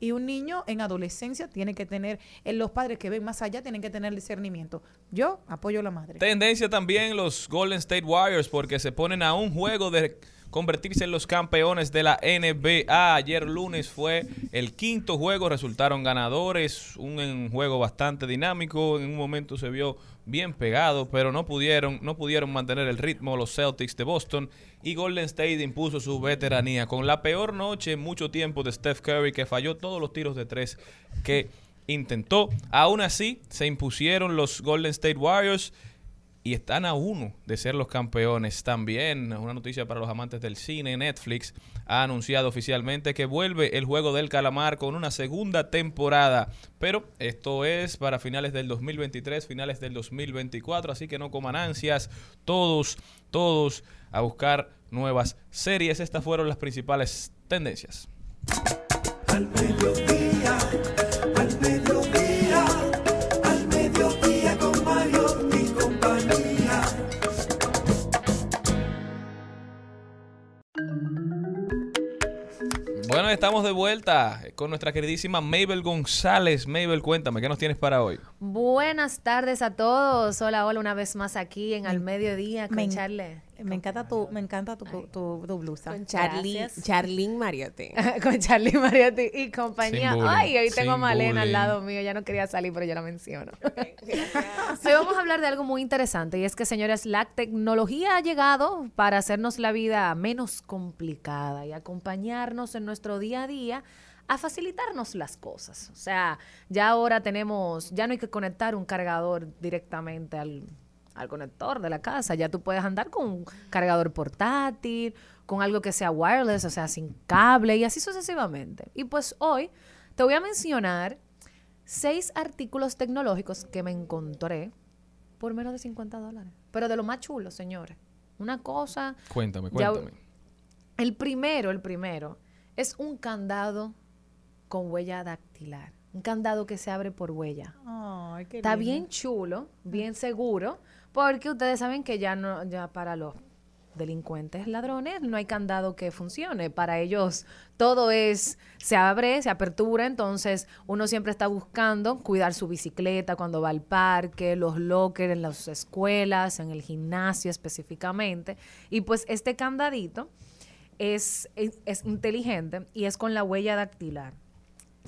C: Y un niño en adolescencia tiene que tener, eh, los padres que ven más allá tienen que tener discernimiento. Yo apoyo a la madre.
B: Tendencia también los Golden State Warriors porque se ponen a un juego de convertirse en los campeones de la NBA. Ayer lunes fue el quinto juego, resultaron ganadores, un, juego bastante dinámico, en un momento se vio bien pegado, pero no pudieron, no pudieron mantener el ritmo los Celtics de Boston y Golden State impuso su veteranía con la peor noche en mucho tiempo de Steph Curry que falló todos los tiros de tres que intentó. Aún así, se impusieron los Golden State Warriors y están a uno de ser los campeones. También una noticia para los amantes del cine, Netflix ha anunciado oficialmente que vuelve el juego del calamar con una segunda temporada, pero esto es para finales del 2023, finales del 2024, así que no coman ansias, todos, todos a buscar nuevas series. Estas fueron las principales tendencias. Estamos de vuelta con nuestra queridísima Mabel González. Mabel, cuéntame, ¿qué nos tienes para hoy?
H: Buenas tardes a todos. Hola, hola, una vez más aquí en Al Mediodía con
C: me en-
H: Charle.
C: Me encanta tu, me encanta tu, tu, tu blusa.
L: Con Charlie. Charlene Mariotti.
H: con Charlie Mariotti y compañía.
B: Sin
H: Ay, hoy tengo a Malena al lado mío. Ya no quería salir, pero ya la menciono. Hoy vamos a hablar de algo muy interesante y es que, señores, la tecnología ha llegado para hacernos la vida menos complicada y acompañarnos en nuestro día a día a facilitarnos las cosas. O sea, ya ahora tenemos, ya no hay que conectar un cargador directamente al, al conector de la casa. Ya tú puedes andar con un cargador portátil, con algo que sea wireless, o sea, sin cable y así sucesivamente. Y pues hoy te voy a mencionar seis artículos tecnológicos que me encontré por menos de 50 dólares. Pero de lo más chulo, señores. Una cosa...
B: Cuéntame,
H: ya-
B: cuéntame.
H: el primero, el primero, es un candado con huella dactilar. Un candado que se abre por huella.
C: Ay, qué
H: Está
C: lindo.
H: bien chulo, bien seguro, porque ustedes saben que ya no, ya para los delincuentes ladrones no hay candado que funcione. Para ellos todo es, se abre, se apertura, entonces uno siempre está buscando cuidar su bicicleta cuando va al parque, los lockers en las escuelas, en el gimnasio específicamente. Y pues este candadito es, es, es inteligente y es con la huella dactilar.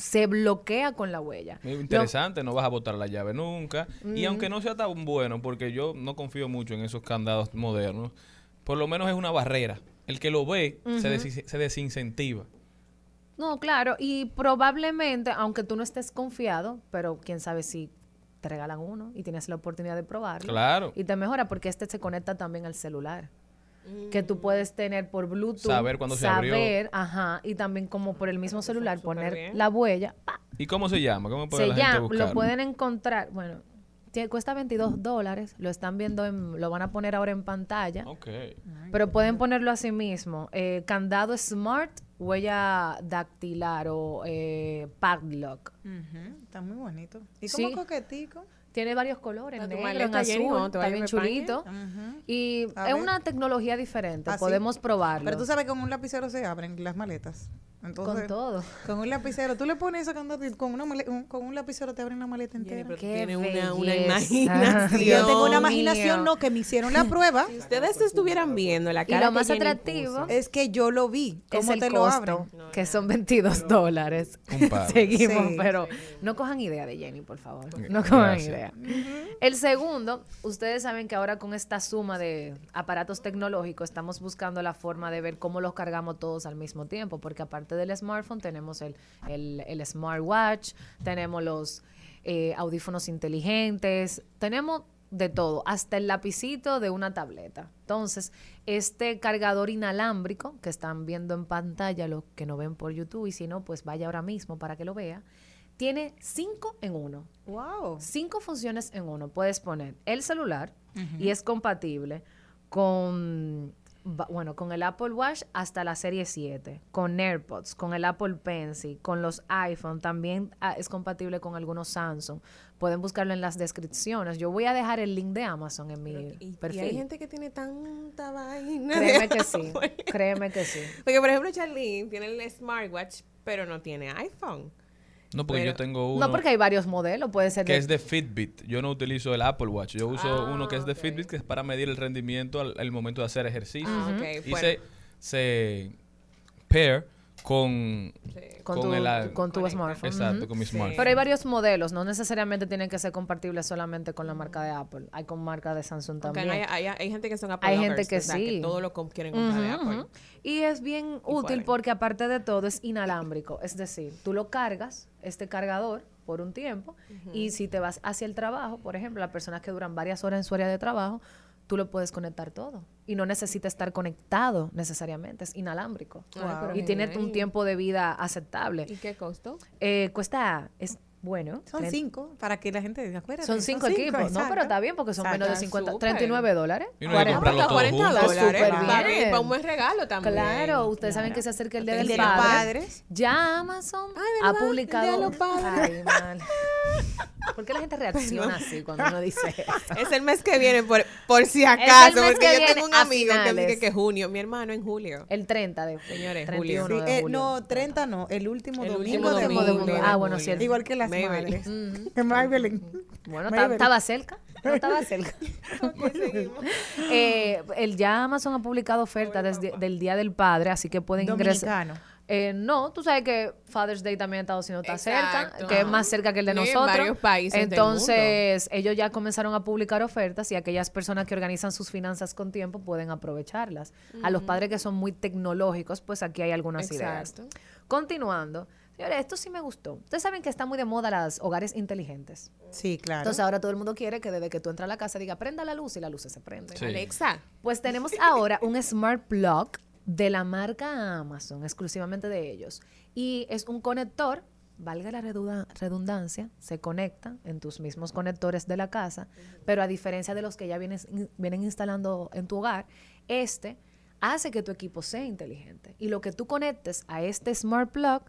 H: Se bloquea con la huella.
B: Muy
H: Lo-
B: interesante, no vas a botar la llave nunca. Y aunque no sea tan bueno, porque yo no confío mucho en esos candados modernos, por lo menos es una barrera. El que lo ve se, se desincentiva.
H: No, claro, y probablemente, aunque tú no estés confiado, pero quién sabe si te regalan uno y tienes la oportunidad de probarlo.
B: Claro.
H: Y te mejora porque este se conecta también al celular. Que tú puedes tener por Bluetooth.
B: Saber cuándo se abrió.
H: saber, ajá, y también como por el mismo celular poner
L: bien.
H: la huella. ¡pa!
B: ¿Y cómo se llama? ¿Cómo puede
H: Se
B: la gente buscarlo?
H: lo pueden encontrar, bueno, cuesta 22 dólares, lo están viendo, en- lo van a poner ahora en pantalla.
B: Ok.
H: Pero pueden ponerlo así mismo. eh, candado smart, huella dactilar o eh, padlock.
C: Está muy bonito. Y
H: Sí.
C: como coquetico.
H: Tiene varios colores, negro, en azul,
L: te
H: está bien chulito. Y
C: A
H: es
C: ver.
H: una tecnología diferente,
C: Así.
H: podemos probarlo.
C: Pero tú sabes que con un lapicero se abren las maletas. Entonces,
H: Con todo.
C: Con un lapicero. Tú le pones y con, una un- con un lapicero te abren la maleta entera.
L: tú
H: Qué
L: tienes una, una imaginación.
C: Yo tengo una imaginación,
H: mío.
C: no, que me hicieron la prueba.
L: Si ustedes estuvieran viendo la
H: Y
L: cara
H: lo
L: que
H: más
L: Jenny
H: atractivo
L: puso.
C: Es que yo lo vi.
H: es
C: ¿Cómo
H: el
C: te lo
H: costo,
C: abren?
H: que son 22 dólares. Seguimos,
C: Sí.
H: pero no cojan idea de Jenny, por favor. No cojan
B: Gracias.
H: idea. El segundo, ustedes saben que ahora con esta suma de aparatos tecnológicos estamos buscando la forma de ver cómo los cargamos todos al mismo tiempo, porque aparte del smartphone tenemos el, el, el smartwatch, tenemos los eh, audífonos inteligentes, tenemos de todo, hasta el lapicito de una tableta. Entonces, este cargador inalámbrico que están viendo en pantalla, los que no ven por YouTube, y si no, pues vaya ahora mismo para que lo vea, tiene cinco en uno.
M: Wow.
H: Cinco funciones en uno. Puedes poner el celular y es compatible con, bueno, con el Apple Watch hasta la serie 7, con AirPods, con el Apple Pencil, con los iPhone, también ah, es compatible con algunos Samsung. Pueden buscarlo en las descripciones. Yo voy a dejar el link de Amazon en mi
F: Y
H: perfil.
F: hay gente que tiene tanta vaina.
H: Créeme que sí, créeme que sí.
F: Porque, por ejemplo, Charlene tiene el smartwatch, pero no tiene iPhone.
B: No, porque
F: Pero-
B: yo tengo uno
H: No, porque hay varios modelos, puede ser
B: que
H: de-
B: es de Fitbit. Yo no utilizo el Apple Watch. Yo uso
F: Ah,
B: uno que es de Fitbit, que es para medir el rendimiento al, al momento de hacer ejercicio.
F: Ah, ok,
B: Y
F: bueno.
B: se, se pair con,
H: con, tu,
B: el-
H: con tu smartphone.
B: Exacto, con mi smartphone.
H: Pero hay varios modelos, no necesariamente tienen que ser compatibles solamente con la marca de Apple. Hay con marca de Samsung también.
F: hay, hay- hay gente que son Apple
H: Hay gente que
F: o sea,
H: sí.
F: que todo lo quieren comprar de Apple.
H: Y es bien útil
F: pueden.
H: porque aparte de todo es inalámbrico. Es decir, tú lo cargas, este cargador, por un tiempo, y si te vas hacia el trabajo, por ejemplo, las personas que duran varias horas en su área de trabajo, tú lo puedes conectar todo. Y no necesita estar conectado necesariamente, es inalámbrico. Y tiene un tiempo de vida aceptable.
F: ¿Y qué costó?
H: Eh, cuesta, es bueno.
C: Son
H: tre-
C: cinco, para que la gente acuerde.
H: Son cinco equipos. No, pero está bien porque son menos de
F: Está
H: 50,
F: súper.
H: 39 dólares.
B: Y no hay que comprarlo todo
F: 40
B: junto.
F: dólares.
H: Súper
F: Para,
H: bien.
F: para un buen regalo también.
H: Claro, ustedes saben que se acerca el Día
F: El
H: del
F: Día de los
H: Padre.
C: Padres.
H: Ya Amazon
F: Ay,
H: ha publicado.
F: El Día de los Padres.
H: Ay, mal. ¿Por qué la gente reacciona así cuando uno dice eso?
F: Es el mes que viene, por, por si acaso, porque
H: que
F: yo tengo un amigo que
H: finales.
F: dice que es junio, mi hermano en julio.
H: El 30 de
F: Señores,
H: 31
F: julio.
H: de
C: Eh,
H: julio.
C: no, 30 no, el último
F: El
C: domingo,
F: último
C: de
F: domingo
C: julio.
F: de
H: Ah, bueno,
F: julio.
H: sí, el-
C: Igual que las
F: Maybelline.
C: madres. Maybelline.
H: Bueno,
C: Maybelline.
H: estaba cerca. No estaba cerca. Eh, el ya Amazon ha publicado ofertas desde del Día del Padre, así que pueden ingresar.
C: Dominicano.
H: Eh, no, tú sabes que Father's Day también en Estados Unidos está cerca,
F: Exacto.
H: que es más cerca que el de
F: Y en
H: nosotros.
F: varios países del
H: Entonces, ellos ya comenzaron a publicar ofertas y aquellas personas que organizan sus finanzas con tiempo pueden aprovecharlas. A los padres que son muy tecnológicos, pues aquí hay algunas ideas. Continuando. Señores, esto sí me gustó. Ustedes saben que está muy de moda las hogares inteligentes.
C: Sí, claro.
H: Entonces ahora todo el mundo quiere que desde que tú entras a la casa diga prenda la luz y la luz se prende.
B: Sí.
F: Alexa.
H: Pues tenemos ahora un Smart Plug de la marca Amazon, exclusivamente de ellos. Y es un conector, valga la redunda- redundancia, se conecta en tus mismos conectores de la casa, pero a diferencia de los que ya vienes, vienen instalando en tu hogar, este hace que tu equipo sea inteligente. Y lo que tú conectes a este Smart Plug,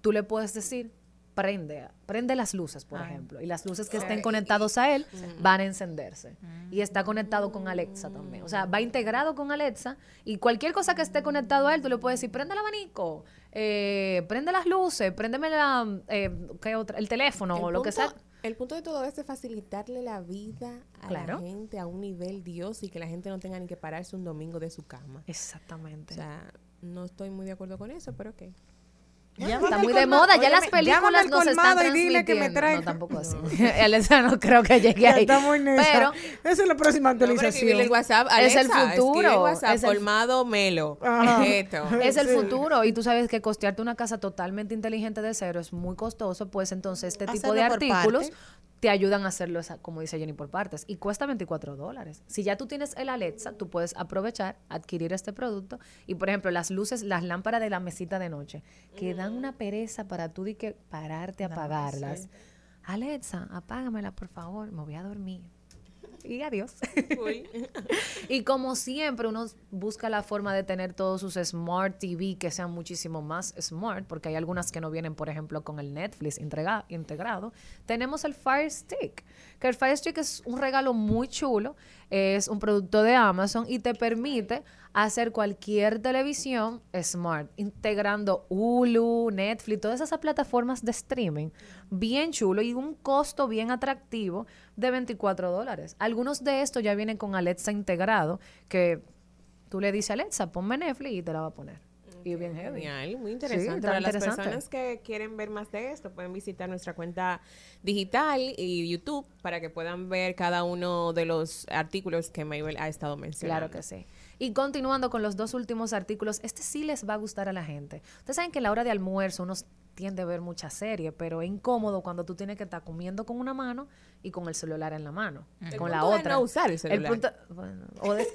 H: tú le puedes decir, prende, prende las luces, por ejemplo. Y las luces que estén conectados a él van a encenderse. Y está conectado con Alexa también. O sea, va integrado con Alexa y cualquier cosa que esté conectado a él, tú le puedes decir, prende el abanico, eh, prende las luces, préndeme la, eh, ¿qué otra? el teléfono o lo que sea.
F: El punto de todo esto es facilitarle la vida a
H: Claro.
F: la gente a un nivel Dios y que la gente no tenga ni que pararse un domingo de su cama.
H: Exactamente.
F: O sea, no estoy muy de acuerdo con eso, pero ok.
C: Llámame
H: Está muy de
C: colmado.
H: moda, ya las películas nos están
C: colmado y dile que me
H: transmitiendo.
C: traiga.
H: No, tampoco así. Alexa no creo que llegue ahí.
C: está muy.
H: Pero
C: Esa es la próxima
F: No,
C: actualización.
F: el WhatsApp,
H: Es el futuro,
F: WhatsApp,
H: es el-
F: colmado Melo. Esto.
H: Es el
C: Sí.
H: futuro y tú sabes que costearte una casa totalmente inteligente de cero es muy costoso, pues entonces este tipo de artículos
C: parte.
H: Te ayudan a hacerlo, como dice Jenny, por partes. Y cuesta 24 dólares. Si ya tú tienes el Alexa, tú puedes aprovechar, adquirir este producto. Y por ejemplo, las luces, las lámparas de la mesita de noche, que dan una pereza para tú de que pararte a apagarlas. Alexa, apágamela, por favor, me voy a dormir. Y adiós. Y como siempre, uno busca la forma de tener todos sus Smart TV que sean muchísimo más smart, porque hay algunas que no vienen, por ejemplo, con el Netflix integra- integrado. Tenemos el Fire Stick, que el Fire Stick es un regalo muy chulo, es un producto de Amazon y te permite hacer cualquier televisión smart, integrando Hulu, Netflix, todas esas plataformas de streaming, bien chulo y un costo bien atractivo de 24 dólares. Algunos de estos ya vienen con Alexa integrado, que tú le dices a Alexa, ponme Netflix y te la va a poner. Y bien heavy.
F: Genial, muy
H: Sí,
F: interesante.
H: está
F: Para las
H: interesante.
F: personas que quieren ver más de esto, pueden visitar nuestra cuenta digital y YouTube para que puedan ver cada uno de los artículos que Mabel ha estado mencionando.
H: Claro que sí. Y continuando con los dos últimos artículos, este sí les va a gustar a la gente. Ustedes saben que a la hora de almuerzo uno tiende a ver mucha serie, pero es incómodo cuando tú tienes que estar comiendo con una mano y con el celular en la mano,
F: El
H: con la
F: punto
H: otra.
F: no usar el celular.
H: punto- bueno, o de-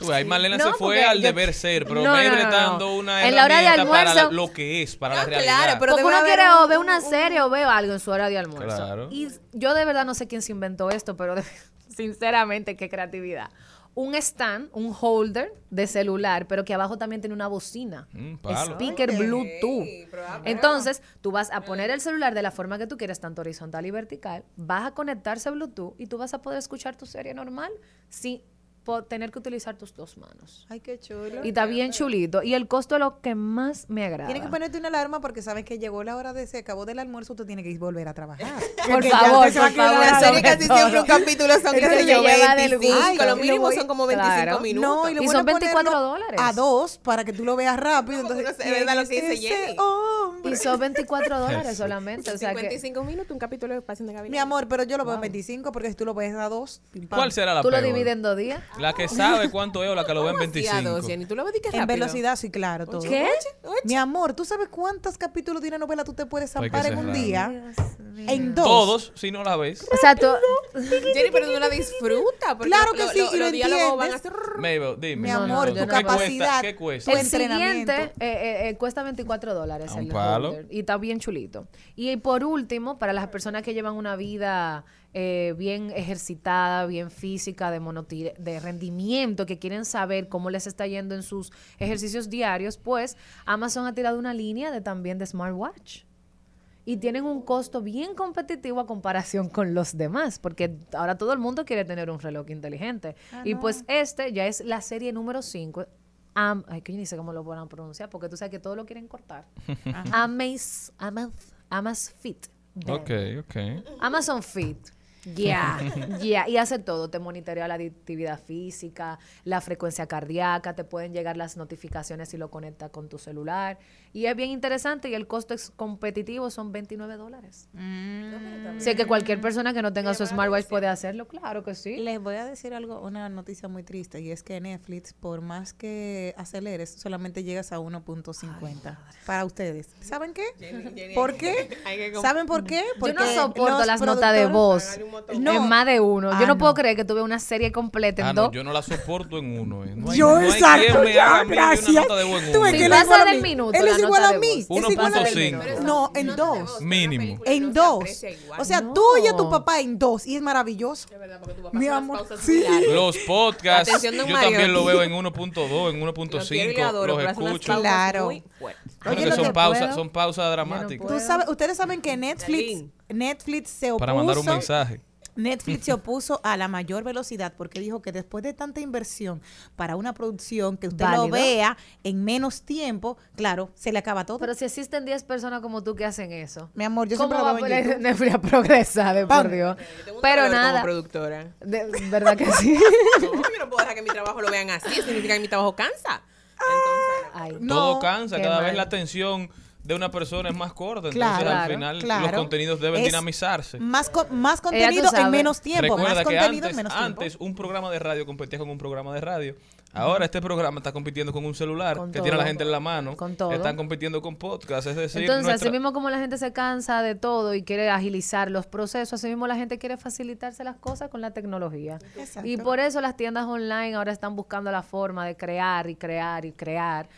B: Tú ahí Marlena
H: No,
B: se fue al
H: yo-
B: deber ser, pero
H: No,
B: Maybell
H: no, no,
B: está
H: no.
B: dando una
H: En la hora de
B: para
H: almuerzo-
B: la- lo que es, para la realidad.
L: claro, pero
H: Porque uno quiere
L: un-
H: o ver una serie o ver algo en su hora de almuerzo.
B: Claro.
H: Y yo de verdad no sé quién se inventó esto, pero de- sinceramente, qué creatividad. Un stand, un holder de celular, pero que abajo también tiene una bocina.
B: Mm.
H: Speaker. Bluetooth. Entonces, tú vas a poner el celular de la forma que tú quieres, tanto horizontal y vertical, vas a conectarse a Bluetooth y tú vas a poder escuchar tu serie normal sin tener que utilizar tus dos manos.
E: Ay, qué chulo.
H: Y está bien chulito. Y el costo es lo que más me agrada.
C: Tienes que ponerte una alarma porque sabes que llegó la hora de se acabó del almuerzo, tú tienes que volver a trabajar.
H: Por favor, por favor,
L: La serie casi siempre un capítulo son, sé
H: se
L: yo,
H: lleva del
L: 25,
H: gusto.
L: lo mínimo
H: voy-
L: son como 25
H: claro.
L: minutos.
C: No, y, lo
H: Y son
C: es
H: 24
C: ponerlo
H: dólares.
C: A dos para que tú lo veas rápido. Entonces,
L: es verdad lo que
C: ¿quién
L: dice Jenny.
H: Y son 24 dólares solamente. O sea que
L: 55 minutos, un capítulo de Pasión de Gabinete.
C: Mi amor, pero yo lo veo en 25 porque si tú lo ves a dos, pam.
B: ¿Cuál será la
H: tú lo divides en dos días.
B: La que sabe cuánto es o la que lo ve en
L: ¿Cómo así a
B: 25.
L: dos, Jenny? ¿Tú lo ves de que
C: En velocidad, sí, claro. Todo.
H: ¿Qué?
C: Mi amor, ¿tú sabes cuántos capítulos de una novela tú te puedes
B: que
C: zampar en un día? En dos.
B: Todos, si no la ves.
H: O sea, tú,
L: Jenny, pero tú la disfrutas.
C: Claro que
L: lo-
C: sí,
L: lo-
C: y lo
L: los diálogos van a
C: entiendes.
L: ser...
B: Mabel, dime.
C: Mi amor, tu
B: ¿qué cuesta-
C: capacidad,
B: ¿Qué cuesta?
H: el
C: entrenamiento.
H: siguiente eh, eh, eh, cuesta 24 dólares.
B: Un
H: el
B: palo.
H: y está bien chulito. Y por último, para las personas que llevan una vida eh, bien ejercitada, bien física, de, monotire- de rendimiento, que quieren saber cómo les está yendo en sus ejercicios diarios, pues Amazon ha tirado una línea de también de smartwatch. Y tienen un costo bien competitivo a comparación con los demás, porque ahora todo el mundo quiere tener un reloj inteligente. y pues este ya es la serie número 5. Am, ay, que yo ni sé cómo lo van a pronunciar, porque tú sabes que todo lo quieren cortar. Amaz, Amaz, Amazfit. Band.
B: Ok, ok.
H: Amazon Fit. Ya, ya, y hace todo, te monitorea la actividad física, la frecuencia cardíaca, te pueden llegar las notificaciones si lo conectas con tu celular. Y es bien interesante y el costo es competitivo, son 29 dólares. Sé que cualquier persona que no tenga su smartwatch puede hacerlo, claro que sí.
C: Les voy a decir algo, una noticia muy triste, y es que Netflix, por más que aceleres, solamente llegas a 1.50 para ustedes. ¿Saben qué? ¿Por qué? ¿Saben por qué?
H: Yo no soporto las notas de voz
C: No.
H: en más de uno.
C: Ah,
H: Yo no,
C: no.
H: puedo creer que tuve una serie completa en
B: Ah,
H: dos.
B: no, yo no la soporto en uno. eh. No hay,
C: Yo, exacto,
B: quien me
C: ya,
B: haga a mí
C: gracias.
B: una nota de voz en
C: Tú ves
B: uno.
H: Sí,
C: que él
H: va a
C: es igual
H: ser
C: a
H: el
C: mí.
H: minuto,
C: Él
H: la
C: es igual a mí.
H: voz.
C: Es igual a mí.
B: 1.5.
C: No, en dos.
B: Mínimo.
C: En dos. O sea,
H: No.
C: tú y a tu papá en dos. Y es maravilloso.
L: De verdad, porque tu papá
C: Mi amor, sí.
B: Los podcasts, yo también lo veo en 1.2, en
L: Lo quiero y le
B: 1.5,
L: adoro,
B: los escucho.
C: Claro. Oye,
B: son pausas, son pausas dramáticas.
C: Tú sabes, ustedes saben que Netflix. Netflix se opuso.
B: Para mandar un mensaje.
C: Netflix se opuso a la mayor velocidad porque dijo que después de tanta inversión para una producción que usted lo vea en menos tiempo, claro, se le acaba todo.
H: Pero si existen 10 personas como tú que hacen eso.
C: Mi amor, yo
H: ¿Cómo
C: siempre
H: va
C: lo veo en
H: poder
C: YouTube.
H: Netflix a progresar, de por. Dios?
L: Un
H: Pero nada.
L: Como productora.
H: De, ¿Verdad que sí?
L: No, yo no puedo dejar que mi trabajo lo vean así. Eso significa que mi trabajo cansa. Entonces,
H: Ay,
B: Todo
C: No,
B: cansa, cada vez la atención de una persona es más corta. Entonces,
C: Claro,
B: al
H: claro,
B: final, los contenidos deben
C: Es
B: dinamizarse.
C: Más, co- más contenido en menos tiempo.
B: Recuerda
C: más
B: que
C: contenido
B: antes,
C: en menos
B: antes un programa de radio competía con un programa de radio. Ahora este programa está compitiendo con un celular
H: Con
B: que tiene a la gente en la mano.
H: Con todo.
B: Están compitiendo con podcast. Es decir,
H: Entonces,
B: nuestra-
H: así mismo como la gente se cansa de todo y quiere agilizar los procesos, así mismo la gente quiere facilitarse las cosas con la tecnología.
C: Exacto.
H: Y por eso las tiendas online ahora están buscando la forma de crear y crear y crear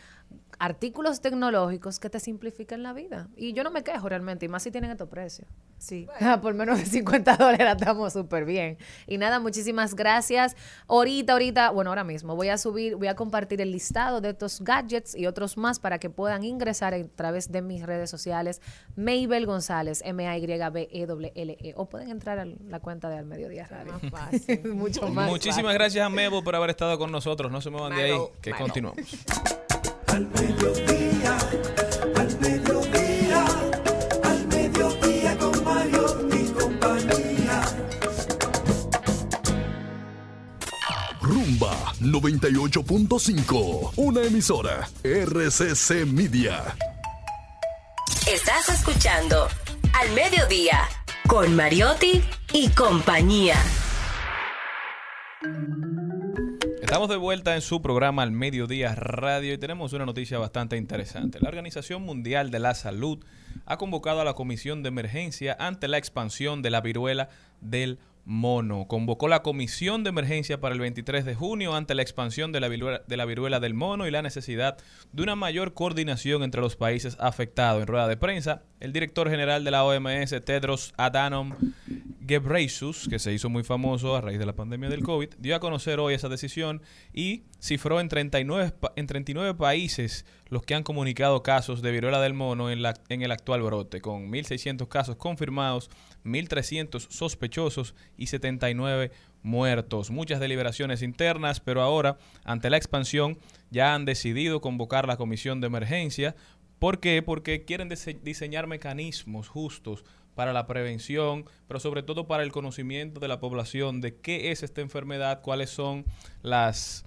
H: artículos tecnológicos que te simplifiquen la vida. Y yo no me quejo realmente, y más si tienen estos precios.
C: Sí.
H: Por menos de 50 dólares estamos súper bien. Y nada, muchísimas gracias. Ahorita, ahorita, bueno, ahora mismo voy a subir, voy a compartir el listado de estos gadgets y otros más para que puedan ingresar a través de mis redes sociales. Mabel González, M-A-Y-B-E-L-L-E. E. O pueden entrar a la cuenta de Al Mediodía Radio.
L: más fácil.
H: Mucho más.
B: Muchísimas
H: fácil.
B: gracias a Mebo por haber estado con nosotros. No se muevan de ahí, que
L: malo.
B: continuamos.
A: Al mediodía, al mediodía, al mediodía con Mario y compañía.
K: Rumba 98.5. Una emisora. RCC Media.
D: Estás escuchando Al Mediodía con Mariotti y compañía.
B: Estamos de vuelta en su programa Al Mediodía Radio y tenemos una noticia bastante interesante. La Organización Mundial de la Salud ha convocado a la Comisión de Emergencia ante la expansión de la viruela del mono. Convocó la comisión de emergencia para el 23 de junio ante la expansión de la, viruela, de la viruela del mono y la necesidad de una mayor coordinación entre los países afectados. En rueda de prensa, el director general de la OMS, Tedros Adhanom Ghebreyesus, que se hizo muy famoso a raíz de la pandemia del COVID, dio a conocer hoy esa decisión y cifró en 39, pa- en 39 países los que han comunicado casos de viruela del mono en, la, en el actual brote, con 1.600 casos confirmados, 1.300 sospechosos y 79 muertos. Muchas deliberaciones internas, pero ahora, ante la expansión, ya han decidido convocar la comisión de emergencia. ¿Por qué? Porque quieren dise- diseñar mecanismos justos para la prevención, pero sobre todo para el conocimiento de la población de qué es esta enfermedad, cuáles son las,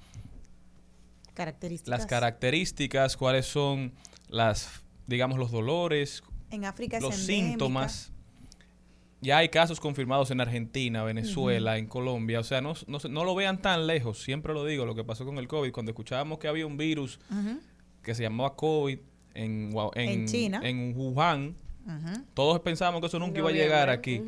C: Características.
B: las características, cuáles son las, digamos, los dolores,
C: En África
B: los síntomas. Ya hay casos confirmados en Argentina, Venezuela, en Colombia. O sea, no, no, no lo vean tan lejos. Siempre lo digo, lo que pasó con el COVID. Cuando escuchábamos que había un virus que se llamaba COVID en, Hua-
C: En China.
B: en Wuhan, todos pensábamos que eso nunca iba a llegar aquí.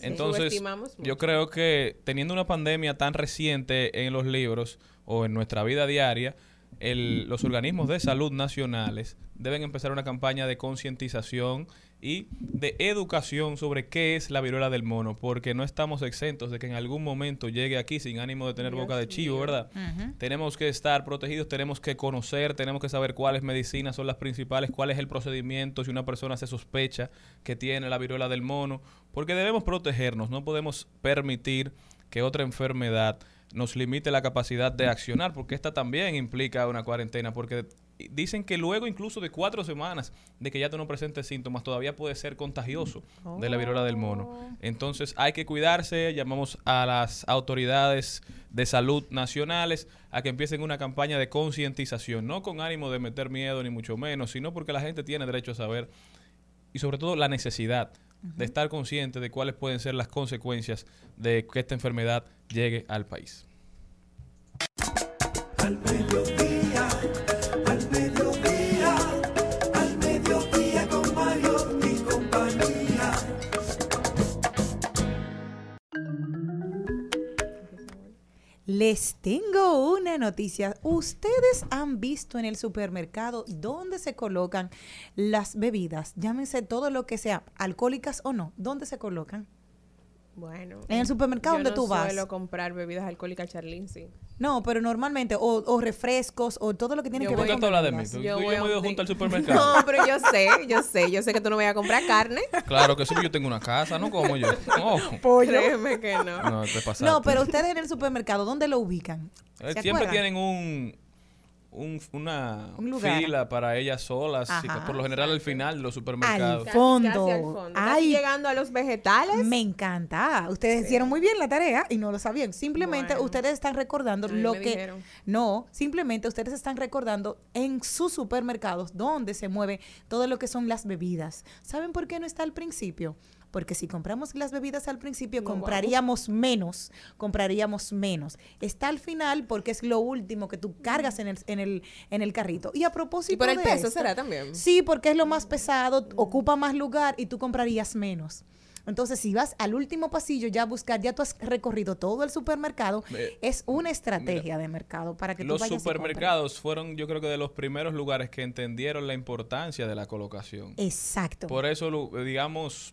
B: Entonces, yo creo que teniendo una pandemia tan reciente en los libros o en nuestra vida diaria, el- los organismos de salud nacionales deben empezar una campaña de concientización y de educación sobre qué es la viruela del mono, porque no estamos exentos de que en algún momento llegue aquí sin ánimo de tener
N: Dios
B: boca de chivo. ¿verdad? Tenemos que estar protegidos, tenemos que conocer, tenemos que saber cuáles medicinas son las principales, cuál es el procedimiento si una persona se sospecha que tiene la viruela del mono, porque debemos protegernos, no podemos permitir que otra enfermedad nos limite la capacidad de accionar, porque esta también implica una cuarentena, porque dicen que luego incluso de cuatro semanas de que ya tú no presentes síntomas, todavía puede ser contagioso de la viruela del mono. Entonces hay que cuidarse, llamamos a las autoridades de salud nacionales a que empiecen una campaña de concientización, no con ánimo de meter miedo ni mucho menos, sino porque la gente tiene derecho a saber y sobre todo la necesidad de estar consciente de cuáles pueden ser las consecuencias de que esta enfermedad llegue al país.
C: Les tengo una noticia. ¿Ustedes han visto en el supermercado dónde se colocan las bebidas? Llámense todo lo que sea, alcohólicas o no. ¿Dónde se colocan?
L: Bueno.
C: En el supermercado
L: yo
C: donde
L: no
C: tú vas.
L: suelo comprar bebidas alcohólicas, Charlene, sí.
C: No, pero normalmente, o, o refrescos, o todo lo que tiene
L: Yo
C: que ver
L: a-
C: con
B: ¿Tú hablas de mí? ¿Tú-
L: Yo
B: tú y yo juntos al supermercado?
L: No, pero yo sé, yo sé, yo sé que tú no me vas a comprar carne.
B: Claro que sí, yo tengo una casa, no como yo. No,
L: Créeme que no.
B: no te pasaste.
C: No, pero ustedes en el supermercado, ¿dónde lo ubican?
B: Eh,
C: ¿Se
B: Siempre
C: acuerdan?
B: tienen un, un- una
C: Un lugar.
B: fila para ellas solas, y
C: Ajá.
B: por lo general al final de los supermercados.
C: Al fondo.
L: Casi al fondo.
C: Ay,
L: llegando a los vegetales.
C: Me encanta. Ustedes hicieron muy bien la tarea y no lo sabían. Simplemente
L: Bueno.
C: ustedes están recordando lo que
L: dijeron.
C: no, simplemente ustedes están recordando en sus supermercados donde se mueve todo lo que son las bebidas. ¿Saben por qué no está al principio? Porque si compramos las bebidas al principio,
L: No
C: compraríamos menos, compraríamos menos. Está al final porque es lo último que tú cargas en el, en el, en el carrito. Y a propósito
L: Y por el
C: de
L: peso
C: esto-
L: será también.
C: Sí, porque es lo más pesado, ocupa más lugar y tú comprarías menos. Entonces, si vas al último pasillo ya a buscar, ya tú has recorrido todo el supermercado,
B: Eh,
C: es una estrategia de mercado para que tú
B: Los
C: vayas y compres.
B: supermercados fueron, yo creo que de los primeros lugares que entendieron la importancia de la colocación.
C: Exacto.
B: Por eso, digamos,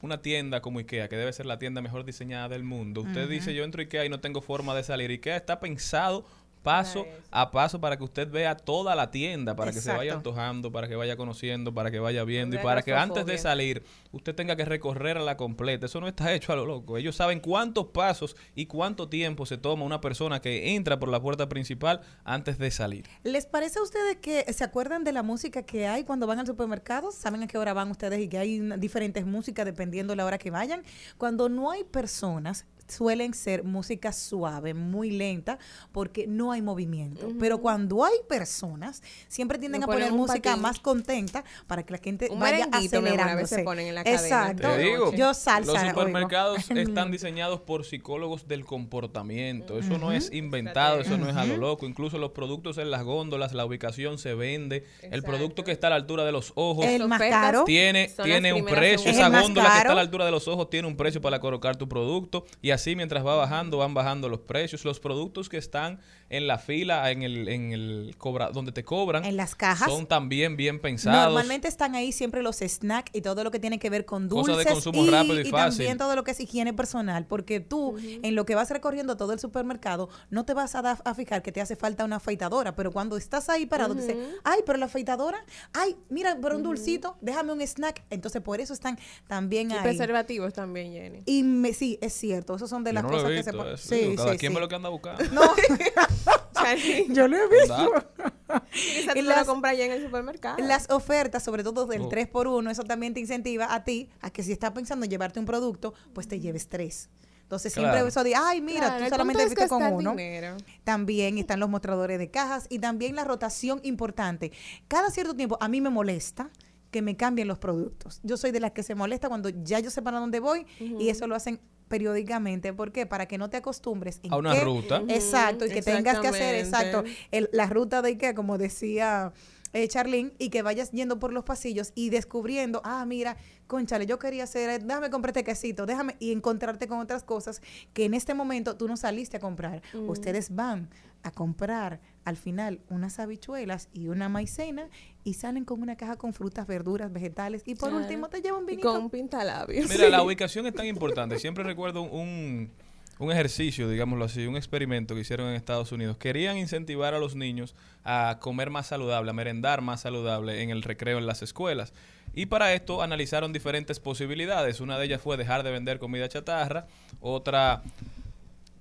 B: una tienda como IKEA, que debe ser la tienda mejor diseñada del mundo. Usted dice, yo entro a IKEA y no tengo forma de salir. IKEA está pensado paso a paso para que usted vea toda la tienda, para que se vaya antojando, para que vaya conociendo, para que vaya viendo y para que antes de salir usted tenga que recorrer a la completa. Eso no está hecho a lo loco. Ellos saben cuántos pasos y cuánto tiempo se toma una persona que entra por la puerta principal antes de salir.
C: ¿Les parece a ustedes que se acuerdan de la música que hay cuando van al supermercado? ¿Saben a qué hora van ustedes y que hay diferentes músicas dependiendo la hora que vayan? Cuando no hay personas, suelen ser música suave, muy lenta, porque no hay movimiento. Pero cuando hay personas, siempre tienden a poner música
L: patín.
C: más contenta para que la gente
L: Un
C: vaya
L: a veces
C: acelerándose.
L: ponen en la cadena.
C: Exacto.
B: Te digo,
C: Yo salsa.
B: los
C: oigo.
B: supermercados están diseñados por psicólogos del comportamiento. Eso no es inventado, eso no es a lo loco. Incluso los productos en las góndolas, la ubicación se vende. El producto que está a la altura de los ojos
C: El más caro.
B: tiene, tiene un precio. Esa góndola que está a la altura de los ojos tiene un precio para colocar tu producto. Y así mientras va bajando, van bajando los precios. Los productos que están en la fila, en el, en el cobra, donde te cobran,
C: En las cajas.
B: son también bien pensados.
C: Normalmente están ahí siempre los snacks y todo lo que tiene que ver con
B: Cosas de
C: dulces
B: consumo rápido y fácil.
C: también todo lo que es higiene personal, porque tú en lo que vas recorriendo todo el supermercado no te vas a, dar- a fijar que te hace falta una afeitadora, pero cuando estás ahí parado dices, ay, pero la afeitadora, ay, mira, pero un dulcito, déjame un snack, entonces por eso están también
L: Y
C: ahí.
L: preservativos también, Jenny.
C: Y me- sí, es cierto, esos son de
B: Yo
C: las
B: no lo he
C: cosas que se
B: eso,
C: Sí,
B: digo, cada
C: sí,
B: quien
C: sí.
B: ve lo que anda buscando.
C: Yo lo he visto. Y
L: tú
C: las-
L: lo compras ya en el supermercado.
C: Las ofertas, sobre todo del
L: Oh.
C: 3x1, eso también te incentiva a ti a que si estás pensando en llevarte un producto, pues te lleves tres. Entonces siempre eso de, ay, mira,
L: Claro,
C: tú solamente fuiste con uno.
L: dinero.
C: También están los mostradores de cajas y también la rotación importante. Cada cierto tiempo a mí me molesta que me cambien los productos. Yo soy de las que se molesta cuando ya yo sé para dónde voy y eso lo hacen periódicamente. ¿Por qué? Para que no te acostumbres en
B: A una
C: qué-
B: ruta.
C: Exacto, y que tengas que hacer, exacto, el- la ruta de Ikea, como decía eh, Charlene, y que vayas yendo por los pasillos y descubriendo, ah, mira, conchale, yo quería hacer, déjame comprar este quesito, déjame, y encontrarte con otras cosas que en este momento tú no saliste a comprar.
L: Mm.
C: Ustedes van a comprar al final unas habichuelas y una maicena y salen con una caja con frutas, verduras, vegetales y por
L: Claro.
C: último te llevan
L: Y
C: vinito.
L: con un pintalabios.
B: Mira, la ubicación es tan importante. Siempre recuerdo un, un ejercicio, digámoslo así, un experimento que hicieron en Estados Unidos. Querían incentivar a los niños a comer más saludable, a merendar más saludable en el recreo en las escuelas. Y para esto analizaron diferentes posibilidades. Una de ellas fue dejar de vender comida chatarra, otra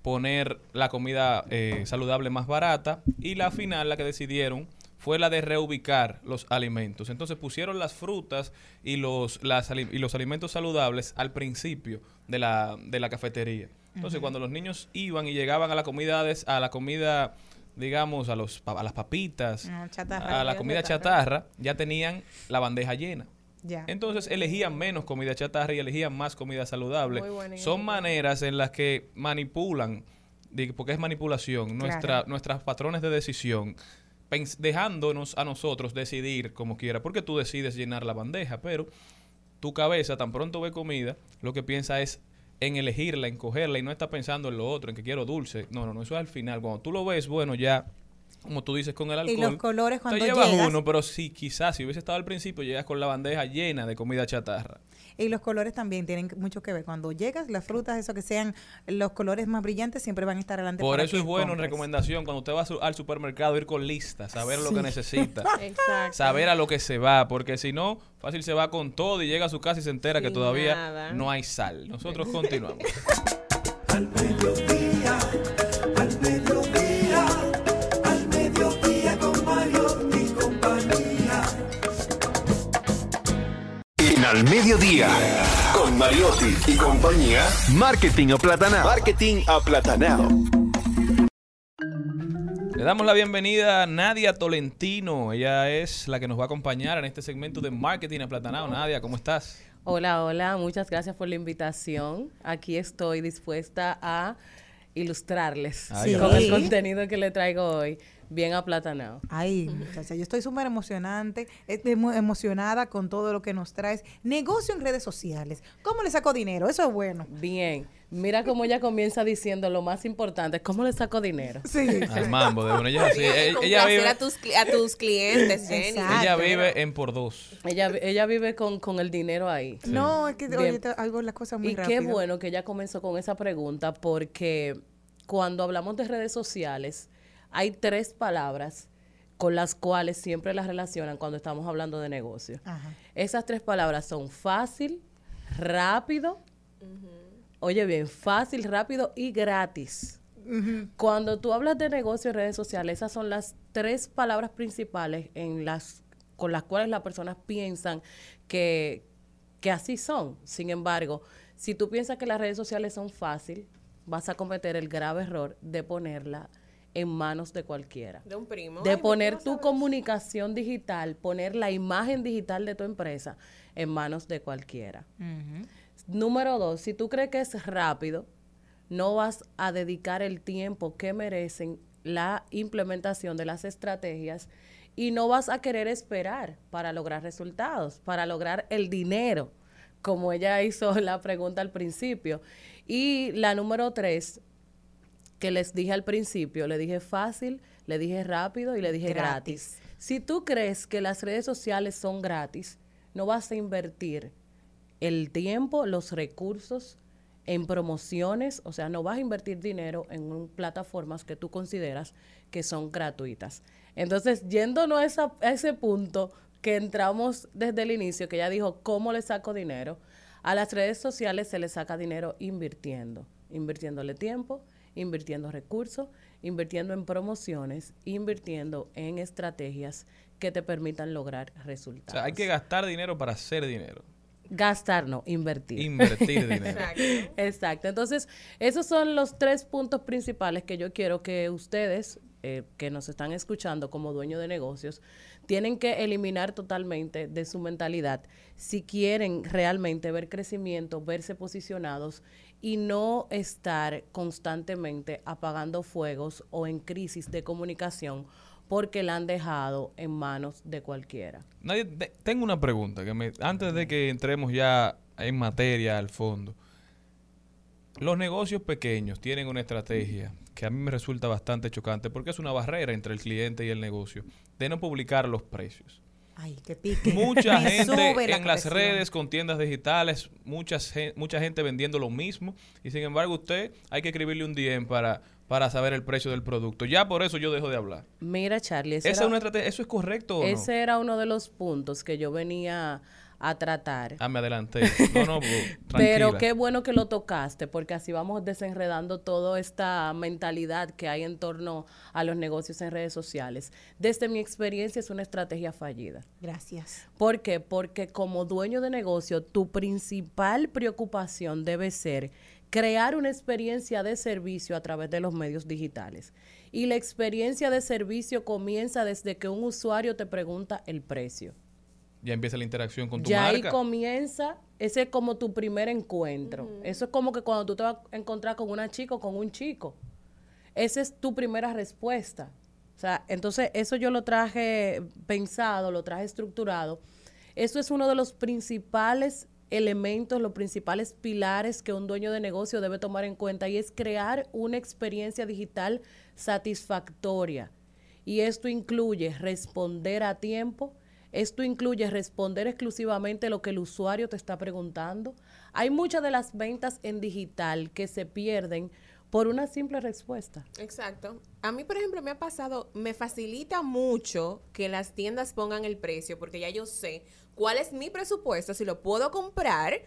B: poner la comida eh, saludable más barata y la final, la que decidieron, fue la de reubicar los alimentos. Entonces pusieron las frutas y los, las y los alimentos saludables al principio de la, de la cafetería. Entonces cuando los niños iban y llegaban a la comida, a la comida digamos, a, los, a las papitas,
C: No, chatarra.
B: a la comida chatarra, ya tenían la bandeja llena. Entonces elegían menos comida chatarra y elegían más comida saludable.
L: Muy
B: Son maneras en las que manipulan, porque es manipulación, nuestra,
C: Claro.
B: nuestras patrones de decisión, dejándonos a nosotros decidir como quiera, porque tú decides llenar la bandeja, pero tu cabeza tan pronto ve comida, lo que piensa es en elegirla, en cogerla y no está pensando en lo otro, en que quiero dulce. No, no, no, eso es al final. Cuando tú lo ves, bueno, ya, como tú dices con el alcohol.
C: Y los colores cuando
B: te llevas
C: llegas.
B: uno, pero sí, quizás si hubiese estado al principio, llegas con la bandeja llena de comida chatarra.
C: Y los colores también tienen mucho que ver. Cuando llegas, las frutas, eso que sean los colores más brillantes, siempre van a estar adelante.
B: Por eso es bueno en recomendación cuando usted va al supermercado ir con lista, saber lo que necesita,
L: Exacto.
B: saber a lo que se va, porque si no, fácil se va con todo y llega a su casa y se entera que todavía
L: nada.
B: no hay sal. Nosotros continuamos.
A: Al
I: Al Mediodía, con Mariotti y compañía, Marketing Aplatanado. Marketing Aplatanado.
B: Le damos la bienvenida a Nadia Tolentino. Ella es la que nos va a acompañar en este segmento de Marketing Aplatanado. Nadia, ¿cómo estás?
N: Hola, hola, muchas gracias por la invitación. Aquí estoy dispuesta a ilustrarles
B: Ay,
N: con el contenido que le traigo hoy, bien aplatanado.
C: Ay, muchacha, yo estoy súper emocionante, estoy muy emocionada con todo lo que nos traes. Negocio en redes sociales. ¿Cómo le saco dinero? Eso es bueno.
N: Bien, mira cómo ella comienza diciendo lo más importante, ¿cómo le saco dinero?
C: Sí.
B: Al mambo de una. Ella, es así. Ella- ella
L: Complacer
B: vive,
L: a tus, cli- a tus clientes, Jenny.
C: Exacto.
B: ella vive en por dos.
N: Ella, ella vive con, con el dinero ahí.
C: No, es que oye, te- hago las cosas muy
N: y
C: rápido.
N: qué bueno que ella comenzó con esa pregunta porque cuando hablamos de redes sociales hay tres palabras con las cuales siempre las relacionan cuando estamos hablando de negocio.
C: Ajá.
N: Esas tres palabras son fácil, rápido, oye bien, fácil, rápido y gratis. Cuando tú hablas de negocio en redes sociales, esas son las tres palabras principales en las con las cuales las personas piensan que, que así son. Sin embargo, si tú piensas que las redes sociales son fácil, vas a cometer el grave error de ponerla en manos de cualquiera.
L: De un primo.
N: De
L: Ay, mi
N: poner tu comunicación digital, poner la imagen digital de tu empresa en manos de cualquiera. Número dos, si tú crees que es rápido, no vas a dedicar el tiempo que merecen la implementación de las estrategias y no vas a querer esperar para lograr resultados, para lograr el dinero, como ella hizo la pregunta al principio. Y la número tres, que les dije al principio, le dije fácil, le dije rápido y le dije gratis. Si tú crees que las redes sociales son gratis, no vas a invertir el tiempo, los recursos en promociones, o sea, no vas a invertir dinero en un- plataformas que tú consideras que son gratuitas. Entonces, yéndonos a, esa- a ese punto que entramos desde el inicio, que ella dijo, ¿cómo le saco dinero? A las redes sociales se le saca dinero invirtiendo, invirtiéndole tiempo, invirtiendo recursos, invirtiendo en promociones, invirtiendo en estrategias que te permitan lograr
B: O
N: resultados.
B: sea, hay que gastar dinero para hacer dinero.
N: Gastar, no, invertir.
B: Invertir dinero.
N: Exacto. Entonces, esos son los tres puntos principales que yo quiero que ustedes, eh, que nos están escuchando como dueños de negocios, tienen que eliminar totalmente de su mentalidad si quieren realmente ver crecimiento, verse posicionados y no estar constantemente apagando fuegos o en crisis de comunicación porque la han dejado en manos de cualquiera.
B: Nadie, tengo una pregunta que me, antes de que entremos ya en materia al fondo. Los negocios pequeños tienen una estrategia que a mí me resulta bastante chocante porque es una barrera entre el cliente y el negocio de no publicar los precios.
C: Ay, que pique.
B: Mucha gente
C: la
B: en las redes con tiendas digitales, muchas, gen- mucha gente vendiendo lo mismo y sin embargo usted hay que escribirle un DM para, para saber el precio del producto. Ya por eso yo dejo de hablar.
N: Mira, Charlie, ese
B: ¿Esa
N: era-
B: es una estrategia? ¿Eso es correcto o no?
N: Ese era uno de los puntos que yo venía a tratar.
B: Ah, me adelanté. No, no, pues,
N: Pero qué bueno que lo tocaste, porque así vamos desenredando toda esta mentalidad que hay en torno a los negocios en redes sociales. Desde mi experiencia es una estrategia fallida.
C: Gracias.
N: ¿Por qué? Porque como dueño de negocio, tu principal preocupación debe ser crear una experiencia de servicio a través de los medios digitales. Y la experiencia de servicio comienza desde que un usuario te pregunta el precio.
B: Ya empieza la interacción con tu
N: Ya ahí
B: marca.
N: comienza, ese es como tu primer encuentro. Eso es como que cuando tú te vas a encontrar con una chica o con un chico. Esa es tu primera respuesta. O sea, entonces eso yo lo traje pensado, lo traje estructurado. Eso es uno de los principales elementos, los principales pilares que un dueño de negocio debe tomar en cuenta y es crear una experiencia digital satisfactoria. Y esto incluye responder a tiempo, esto incluye responder exclusivamente lo que el usuario te está preguntando. Hay muchas de las ventas en digital que se pierden por una simple respuesta.
L: Exacto. A mí, por ejemplo, me ha pasado, me facilita mucho que las tiendas pongan el precio porque ya yo sé cuál es mi presupuesto, si lo puedo comprar,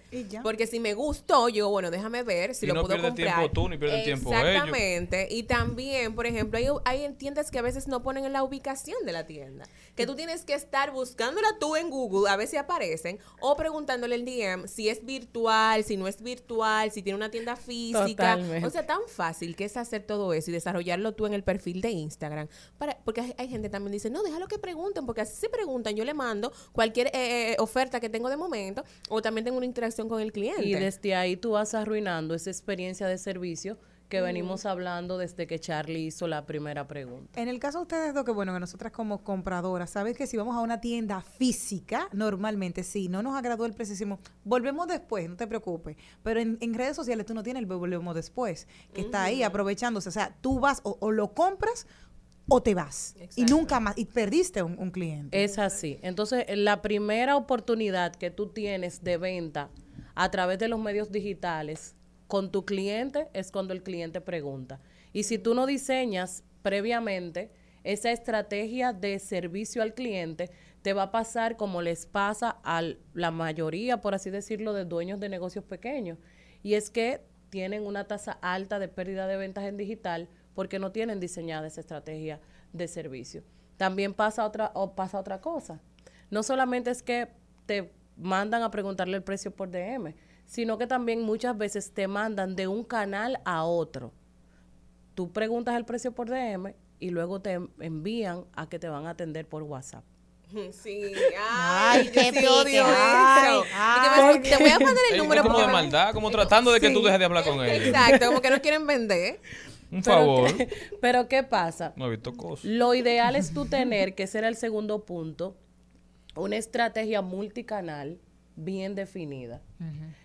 L: porque si me gustó, yo, bueno, déjame ver si
B: Y
L: lo
B: no
L: puedo
B: pierde
L: comprar.
B: tiempo tú ni pierde tiempo ellos.
L: Exactamente. Y también, por ejemplo, hay, hay en tiendas que a veces no ponen en la ubicación de la tienda, que tú tienes que estar buscándola tú en Google a ver si aparecen o preguntándole el DM si es virtual, si no es virtual, si tiene una tienda física.
N: Totalmente.
L: O sea, tan fácil que es hacer todo eso y desarrollarlo tú en el perfil de Instagram. Para, porque hay, hay gente también dice, no, déjalo que pregunten, porque así se preguntan, yo le mando cualquier eh, eh, oferta que tengo de momento o también tengo una interacción con el cliente.
N: Y desde ahí tú vas arruinando esa experiencia de servicio que
C: Ujú.
N: venimos hablando desde que Charlie hizo la primera pregunta.
C: En el caso de ustedes dos, que bueno, que nosotras como compradoras, sabes que si vamos a una tienda física, normalmente si no nos agradó el precio, decimos, volvemos después, no te preocupes. Pero en, en redes sociales tú no tienes el volvemos después, que está ahí aprovechándose. O sea, tú vas o, o lo compras o te vas. Y nunca más, y perdiste un, un cliente.
N: Es así. Entonces, la primera oportunidad que tú tienes de venta a través de los medios digitales con tu cliente es cuando el cliente pregunta. Y si tú no diseñas previamente esa estrategia de servicio al cliente, te va a pasar como les pasa a la mayoría, por así decirlo, de dueños de negocios pequeños. Y es que tienen una tasa alta de pérdida de ventas en digital porque no tienen diseñada esa estrategia de servicio. También pasa otra, o pasa otra cosa. No solamente es que te mandan a preguntarle el precio por DM, sino que también muchas veces te mandan de un canal a otro. Tú preguntas el precio por DM y luego te envían a que te van a atender por WhatsApp.
L: Sí,
C: Ay,
L: ay, yo
C: qué
L: sí odio
C: ay, ay.
L: Me- te voy a mandar el
B: Es
L: número
B: como de maldad, como tratando de que
L: Sí.
B: tú dejes de hablar con ellos.
L: Exacto, como que no quieren vender.
B: Un favor.
N: ¿qué- Pero ¿qué pasa?
B: No he visto cosas.
N: Lo ideal es tú tener, que ese era el segundo punto, una estrategia multicanal bien definida.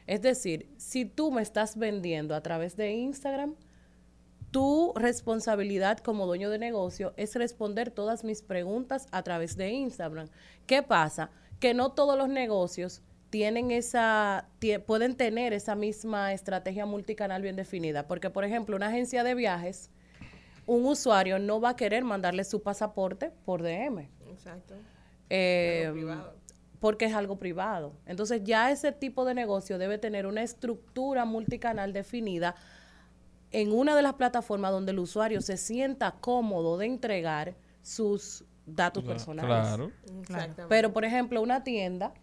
N: Es decir, si tú me estás vendiendo a través de Instagram, tu responsabilidad como dueño de negocio es responder todas mis preguntas a través de Instagram. ¿Qué pasa? Que no todos los negocios tienen esa, pueden tener esa misma estrategia multicanal bien definida. Porque, por ejemplo, una agencia de viajes, un usuario no va a querer mandarle su pasaporte por DM.
L: Exacto.
N: Eh, porque es algo privado. Entonces ya ese tipo de negocio debe tener una estructura multicanal definida en una de las plataformas donde el usuario se sienta cómodo de entregar sus datos personales.
B: claro.
L: Exactamente.
N: Pero, por ejemplo, una tienda,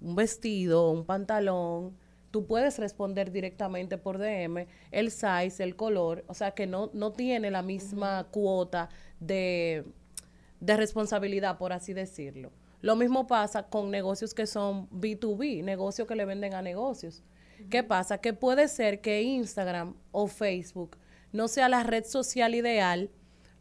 N: un vestido, un pantalón, tú puedes responder directamente por DM el size, el color, o sea que no, no tiene la misma cuota de, de responsabilidad, por así decirlo. Lo mismo pasa con negocios que son B2B, negocios que le venden a negocios. ¿Qué pasa? Que puede ser que Instagram o Facebook no sea la red social ideal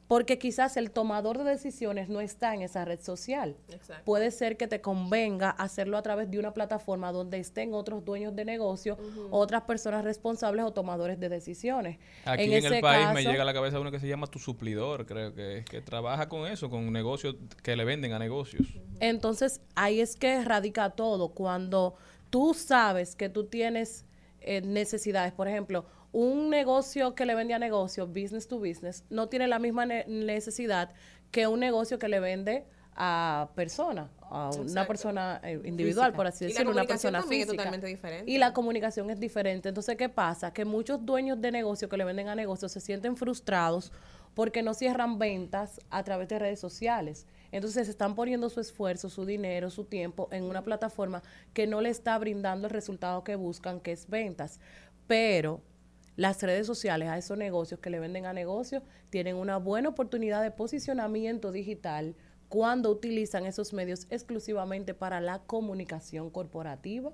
N: porque quizás el tomador de decisiones no está en esa red social.
L: Exacto.
N: Puede ser que te convenga hacerlo a través de una plataforma donde estén otros dueños de negocio, otras personas responsables o tomadores de decisiones.
B: Aquí en, el
N: ese
B: país me llega a la cabeza uno que se llama tu suplidor, creo que es, que trabaja con eso, con negocios que le venden a negocios.
N: Entonces, ahí es que radica todo. Cuando tú sabes que tú tienes eh, necesidades, por ejemplo, un negocio que le vende a negocio, business to business, no tiene la misma ne- necesidad que un negocio que le vende a persona, a una
L: Exacto.
N: persona eh, individual,
L: Física.
N: por así decirlo, una persona
L: también es
N: física.
L: totalmente diferente.
N: Y la comunicación es diferente. Entonces, ¿qué pasa? Que muchos dueños de negocio que le venden a negocios se sienten frustrados porque no cierran ventas a través de redes sociales. Entonces, están poniendo su esfuerzo, su dinero, su tiempo en una plataforma que no le está brindando el resultado que buscan, que es ventas. Pero las redes sociales a esos negocios que le venden a negocios tienen una buena oportunidad de posicionamiento digital cuando utilizan esos medios exclusivamente para la comunicación corporativa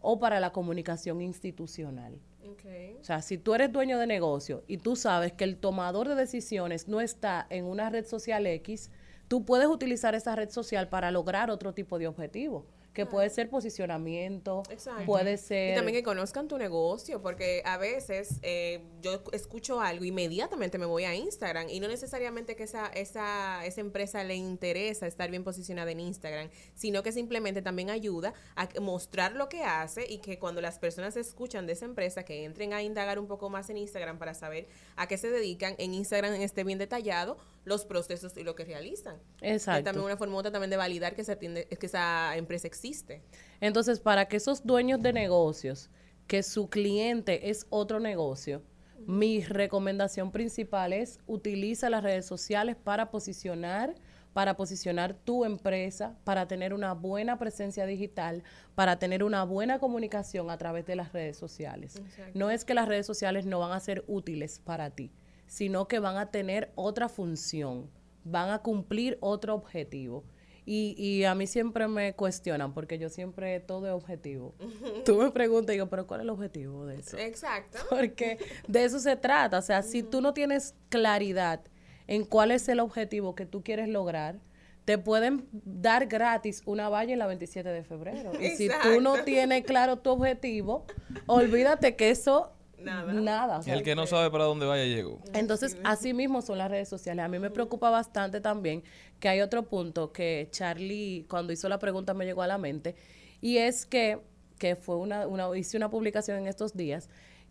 N: o para la comunicación institucional.
L: Okay.
N: O sea, si tú eres dueño de negocio y tú sabes que el tomador de decisiones no está en una red social X, tú puedes utilizar esa red social para lograr otro tipo de objetivo, que puede ser posicionamiento,
L: Exacto.
N: puede ser...
L: Y también que conozcan tu negocio, porque a veces eh, yo escucho algo, inmediatamente me voy a Instagram y no necesariamente que esa, esa, esa empresa le interesa estar bien posicionada en Instagram, sino que simplemente también ayuda a mostrar lo que hace y que cuando las personas escuchan de esa empresa, que entren a indagar un poco más en Instagram para saber a qué se dedican, en Instagram esté bien detallado los procesos y lo que realizan.
N: Exacto.
L: Es también una forma también de validar que, se atiende, que esa empresa existe.
N: Entonces, para que esos dueños de negocios, que su cliente es otro negocio, mi recomendación principal es utiliza las redes sociales para posicionar, para posicionar tu empresa, para tener una buena presencia digital, para tener una buena comunicación a través de las redes sociales.
L: Exacto.
N: No es que las redes sociales no van a ser útiles para ti, sino que van a tener otra función, van a cumplir otro objetivo. Y, y a mí siempre me cuestionan, porque yo siempre todo es objetivo. Tú me preguntas y digo, pero ¿cuál es el objetivo de eso?
L: Exacto.
N: Porque de eso se trata. O sea, si tú no tienes claridad en cuál es el objetivo que tú quieres lograr, te pueden dar gratis una valla en la 27 de febrero. Y si tú no tienes claro tu objetivo, olvídate que eso nada. o sea,
B: El que no sabe para dónde vaya llegó.
N: entonces, así mismo son las redes sociales. A mí me preocupa bastante también que hay otro punto que Charlie, cuando hizo la pregunta, me llegó a la mente, y es que, que fue una, una, hice una publicación en estos días,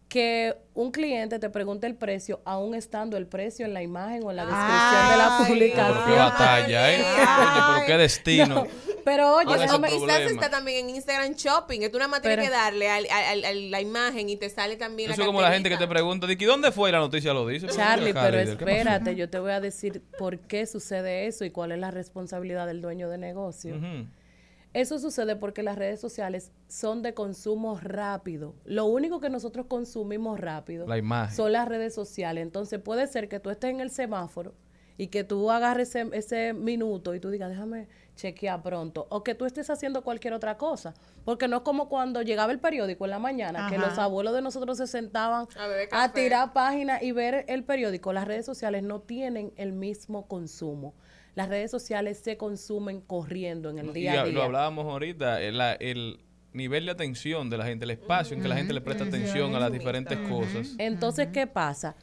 N: que un cliente te pregunte el precio, aún estando el precio en la imagen o en la descripción de la
B: Pero
N: publicación.
B: qué batalla, ¿eh? Oye, pero qué destino.
N: No, pero oye,
L: O sea,
B: ese
L: quizás está también en Instagram Shopping, que tú nada más tienes
N: Pero-
L: que darle al- al- al- la imagen y te sale también
B: Eso es como la gente que te pregunta, ¿de que dónde fue? Y la noticia lo dice.
N: Charlie, pero espérate, yo te voy a decir por qué sucede eso y cuál es la responsabilidad del dueño de negocio. Eso sucede porque las redes sociales son de consumo rápido. Lo único que nosotros consumimos rápido
B: La imagen.
N: son las redes sociales. Entonces puede ser que tú estés en el semáforo y que tú agarres ese, ese minuto y tú digas, déjame chequear pronto. O que tú estés haciendo cualquier otra cosa. Porque no es como cuando llegaba el periódico en la mañana, que los abuelos de nosotros se sentaban
L: A
N: tirar páginas y ver el periódico. Las redes sociales no tienen el mismo consumo. Las redes sociales se consumen corriendo en el
B: Y
N: día a día.
B: lo hablábamos ahorita, el, la- el nivel de atención de la gente, el espacio en que la gente le presta atención a las diferentes cosas.
N: Entonces, ¿qué pasa?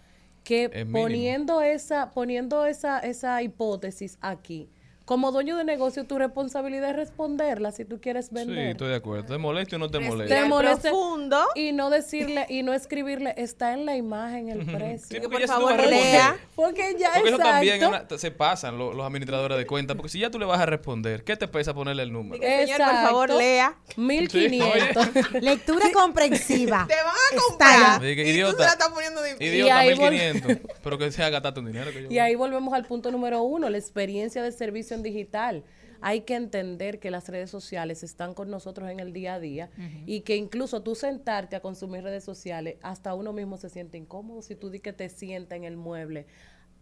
N: Que
B: Es
N: poniendo esa, poniendo esa, esa hipótesis aquí, como dueño de negocio, tu responsabilidad es responderla si tú quieres
B: Sí,
N: vender.
B: estoy de acuerdo. ¿Te molesta o no te molesta?
N: te moleste
L: profundo.
N: y no decirle y no escribirle está en la imagen el precio
B: Sí, porque ya si tú vas a responder-
N: porque ya
B: Porque eso también
N: exacto.
B: una- se pasan lo- los administradores de cuenta. Porque si ya tú le vas a responder, ¿qué te pesa ponerle el número?
L: Señor, por favor,
N: Exacto.
L: lea.
N: 1500
C: Lectura comprensiva.
L: Te van a
C: Está
L: comprar.
B: Dije,
L: Y tú
B: idiota.
L: se la estás poniendo difícil.
N: Y
B: Idiota,
N: ahí vol-
B: 1500. Pero que sea gastarte un dinero. Que yo
N: Y ahí volvemos al punto número uno, la experiencia de servicio digital. Hay que entender que las redes sociales están con nosotros en el día a día y que incluso tú sentarte a consumir redes sociales, hasta uno mismo se siente incómodo si tú di que te sienta en el mueble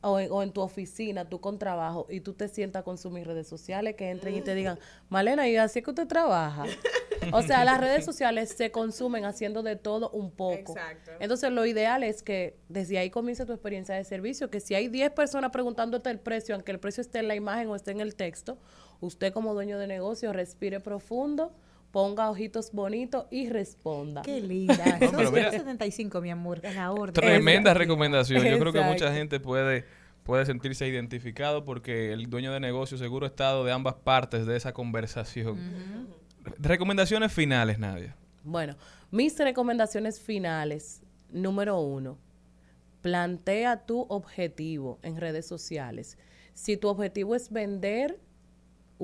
N: o en, o en tu oficina, tú con trabajo, y tú te sientas a consumir redes sociales, que entren y te digan, Malena, ¿y así es que usted trabaja? o sea, las redes sociales se consumen haciendo de todo un poco.
L: Exacto.
N: Entonces, lo ideal es que desde ahí comience tu experiencia de servicio, que si hay 10 personas preguntándote el precio, aunque el precio esté en la imagen o esté en el texto, usted como dueño de negocio respire profundo, ponga ojitos bonitos y responda.
C: Qué linda.
B: No,
C: Son
B: pero mira-
C: 175, mi amor. A la orden.
B: Tremenda recomendación. Yo creo que mucha
N: Exacto.
B: gente puede, puede sentirse identificado porque el dueño de negocio seguro ha estado de ambas partes de esa conversación. Recomendaciones finales, Nadia.
N: Bueno, mis recomendaciones finales. Número uno, plantea tu objetivo en redes sociales. Si tu objetivo es vender,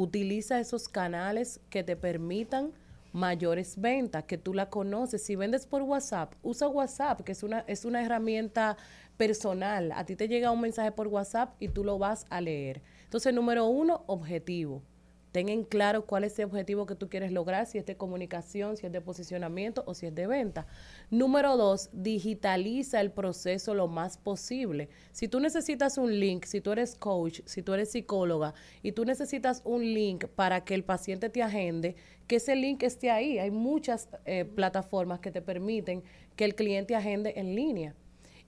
N: utiliza esos canales que te permitan mayores ventas, que tú la conoces. Si vendes por WhatsApp, usa WhatsApp, que es una, es una herramienta personal. A ti te llega un mensaje por WhatsApp y tú lo vas a leer. Entonces, número uno, objetivo. Ten en claro cuál es el objetivo que tú quieres lograr, si es de comunicación, si es de posicionamiento o si es de venta. Número dos, digitaliza el proceso lo más posible. Si tú necesitas un link, si tú eres coach, si tú eres psicóloga y tú necesitas un link para que el paciente te agende, que ese link esté ahí. Hay muchas eh, plataformas que te permiten que el cliente agende en línea.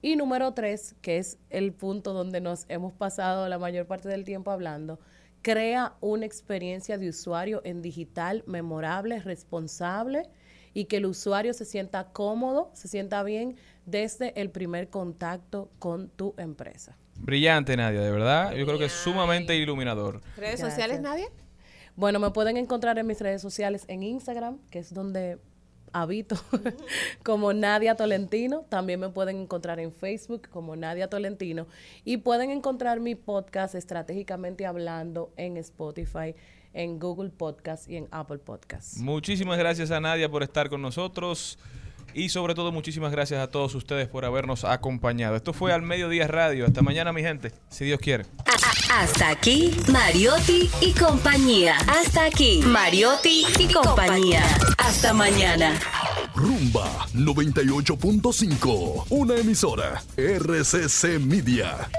N: Y número tres, que es el punto donde nos hemos pasado la mayor parte del tiempo hablando, crea una experiencia de usuario en digital memorable, responsable y que el usuario se sienta cómodo, se sienta bien desde el primer contacto con tu empresa.
B: Brillante, Nadia, de verdad. Yo creo que es sumamente iluminador.
L: ¿Redes
N: Gracias.
L: sociales, nadie?
N: Bueno, me pueden encontrar en mis redes sociales en Instagram, que es donde habito, como Nadia Tolentino. También me pueden encontrar en Facebook como Nadia Tolentino. Y pueden encontrar mi podcast estratégicamente hablando en Spotify, en Google Podcast y en Apple Podcast.
B: Muchísimas gracias a Nadia por estar con nosotros. Y sobre todo, muchísimas gracias a todos ustedes por habernos acompañado. Esto fue Al Mediodía Radio. Hasta mañana, mi gente, si Dios quiere.
D: Hasta aquí, Mariotti y compañía. Hasta aquí, Mariotti y compañía. Hasta mañana.
K: Rumba 98.5, una emisora RCC Media.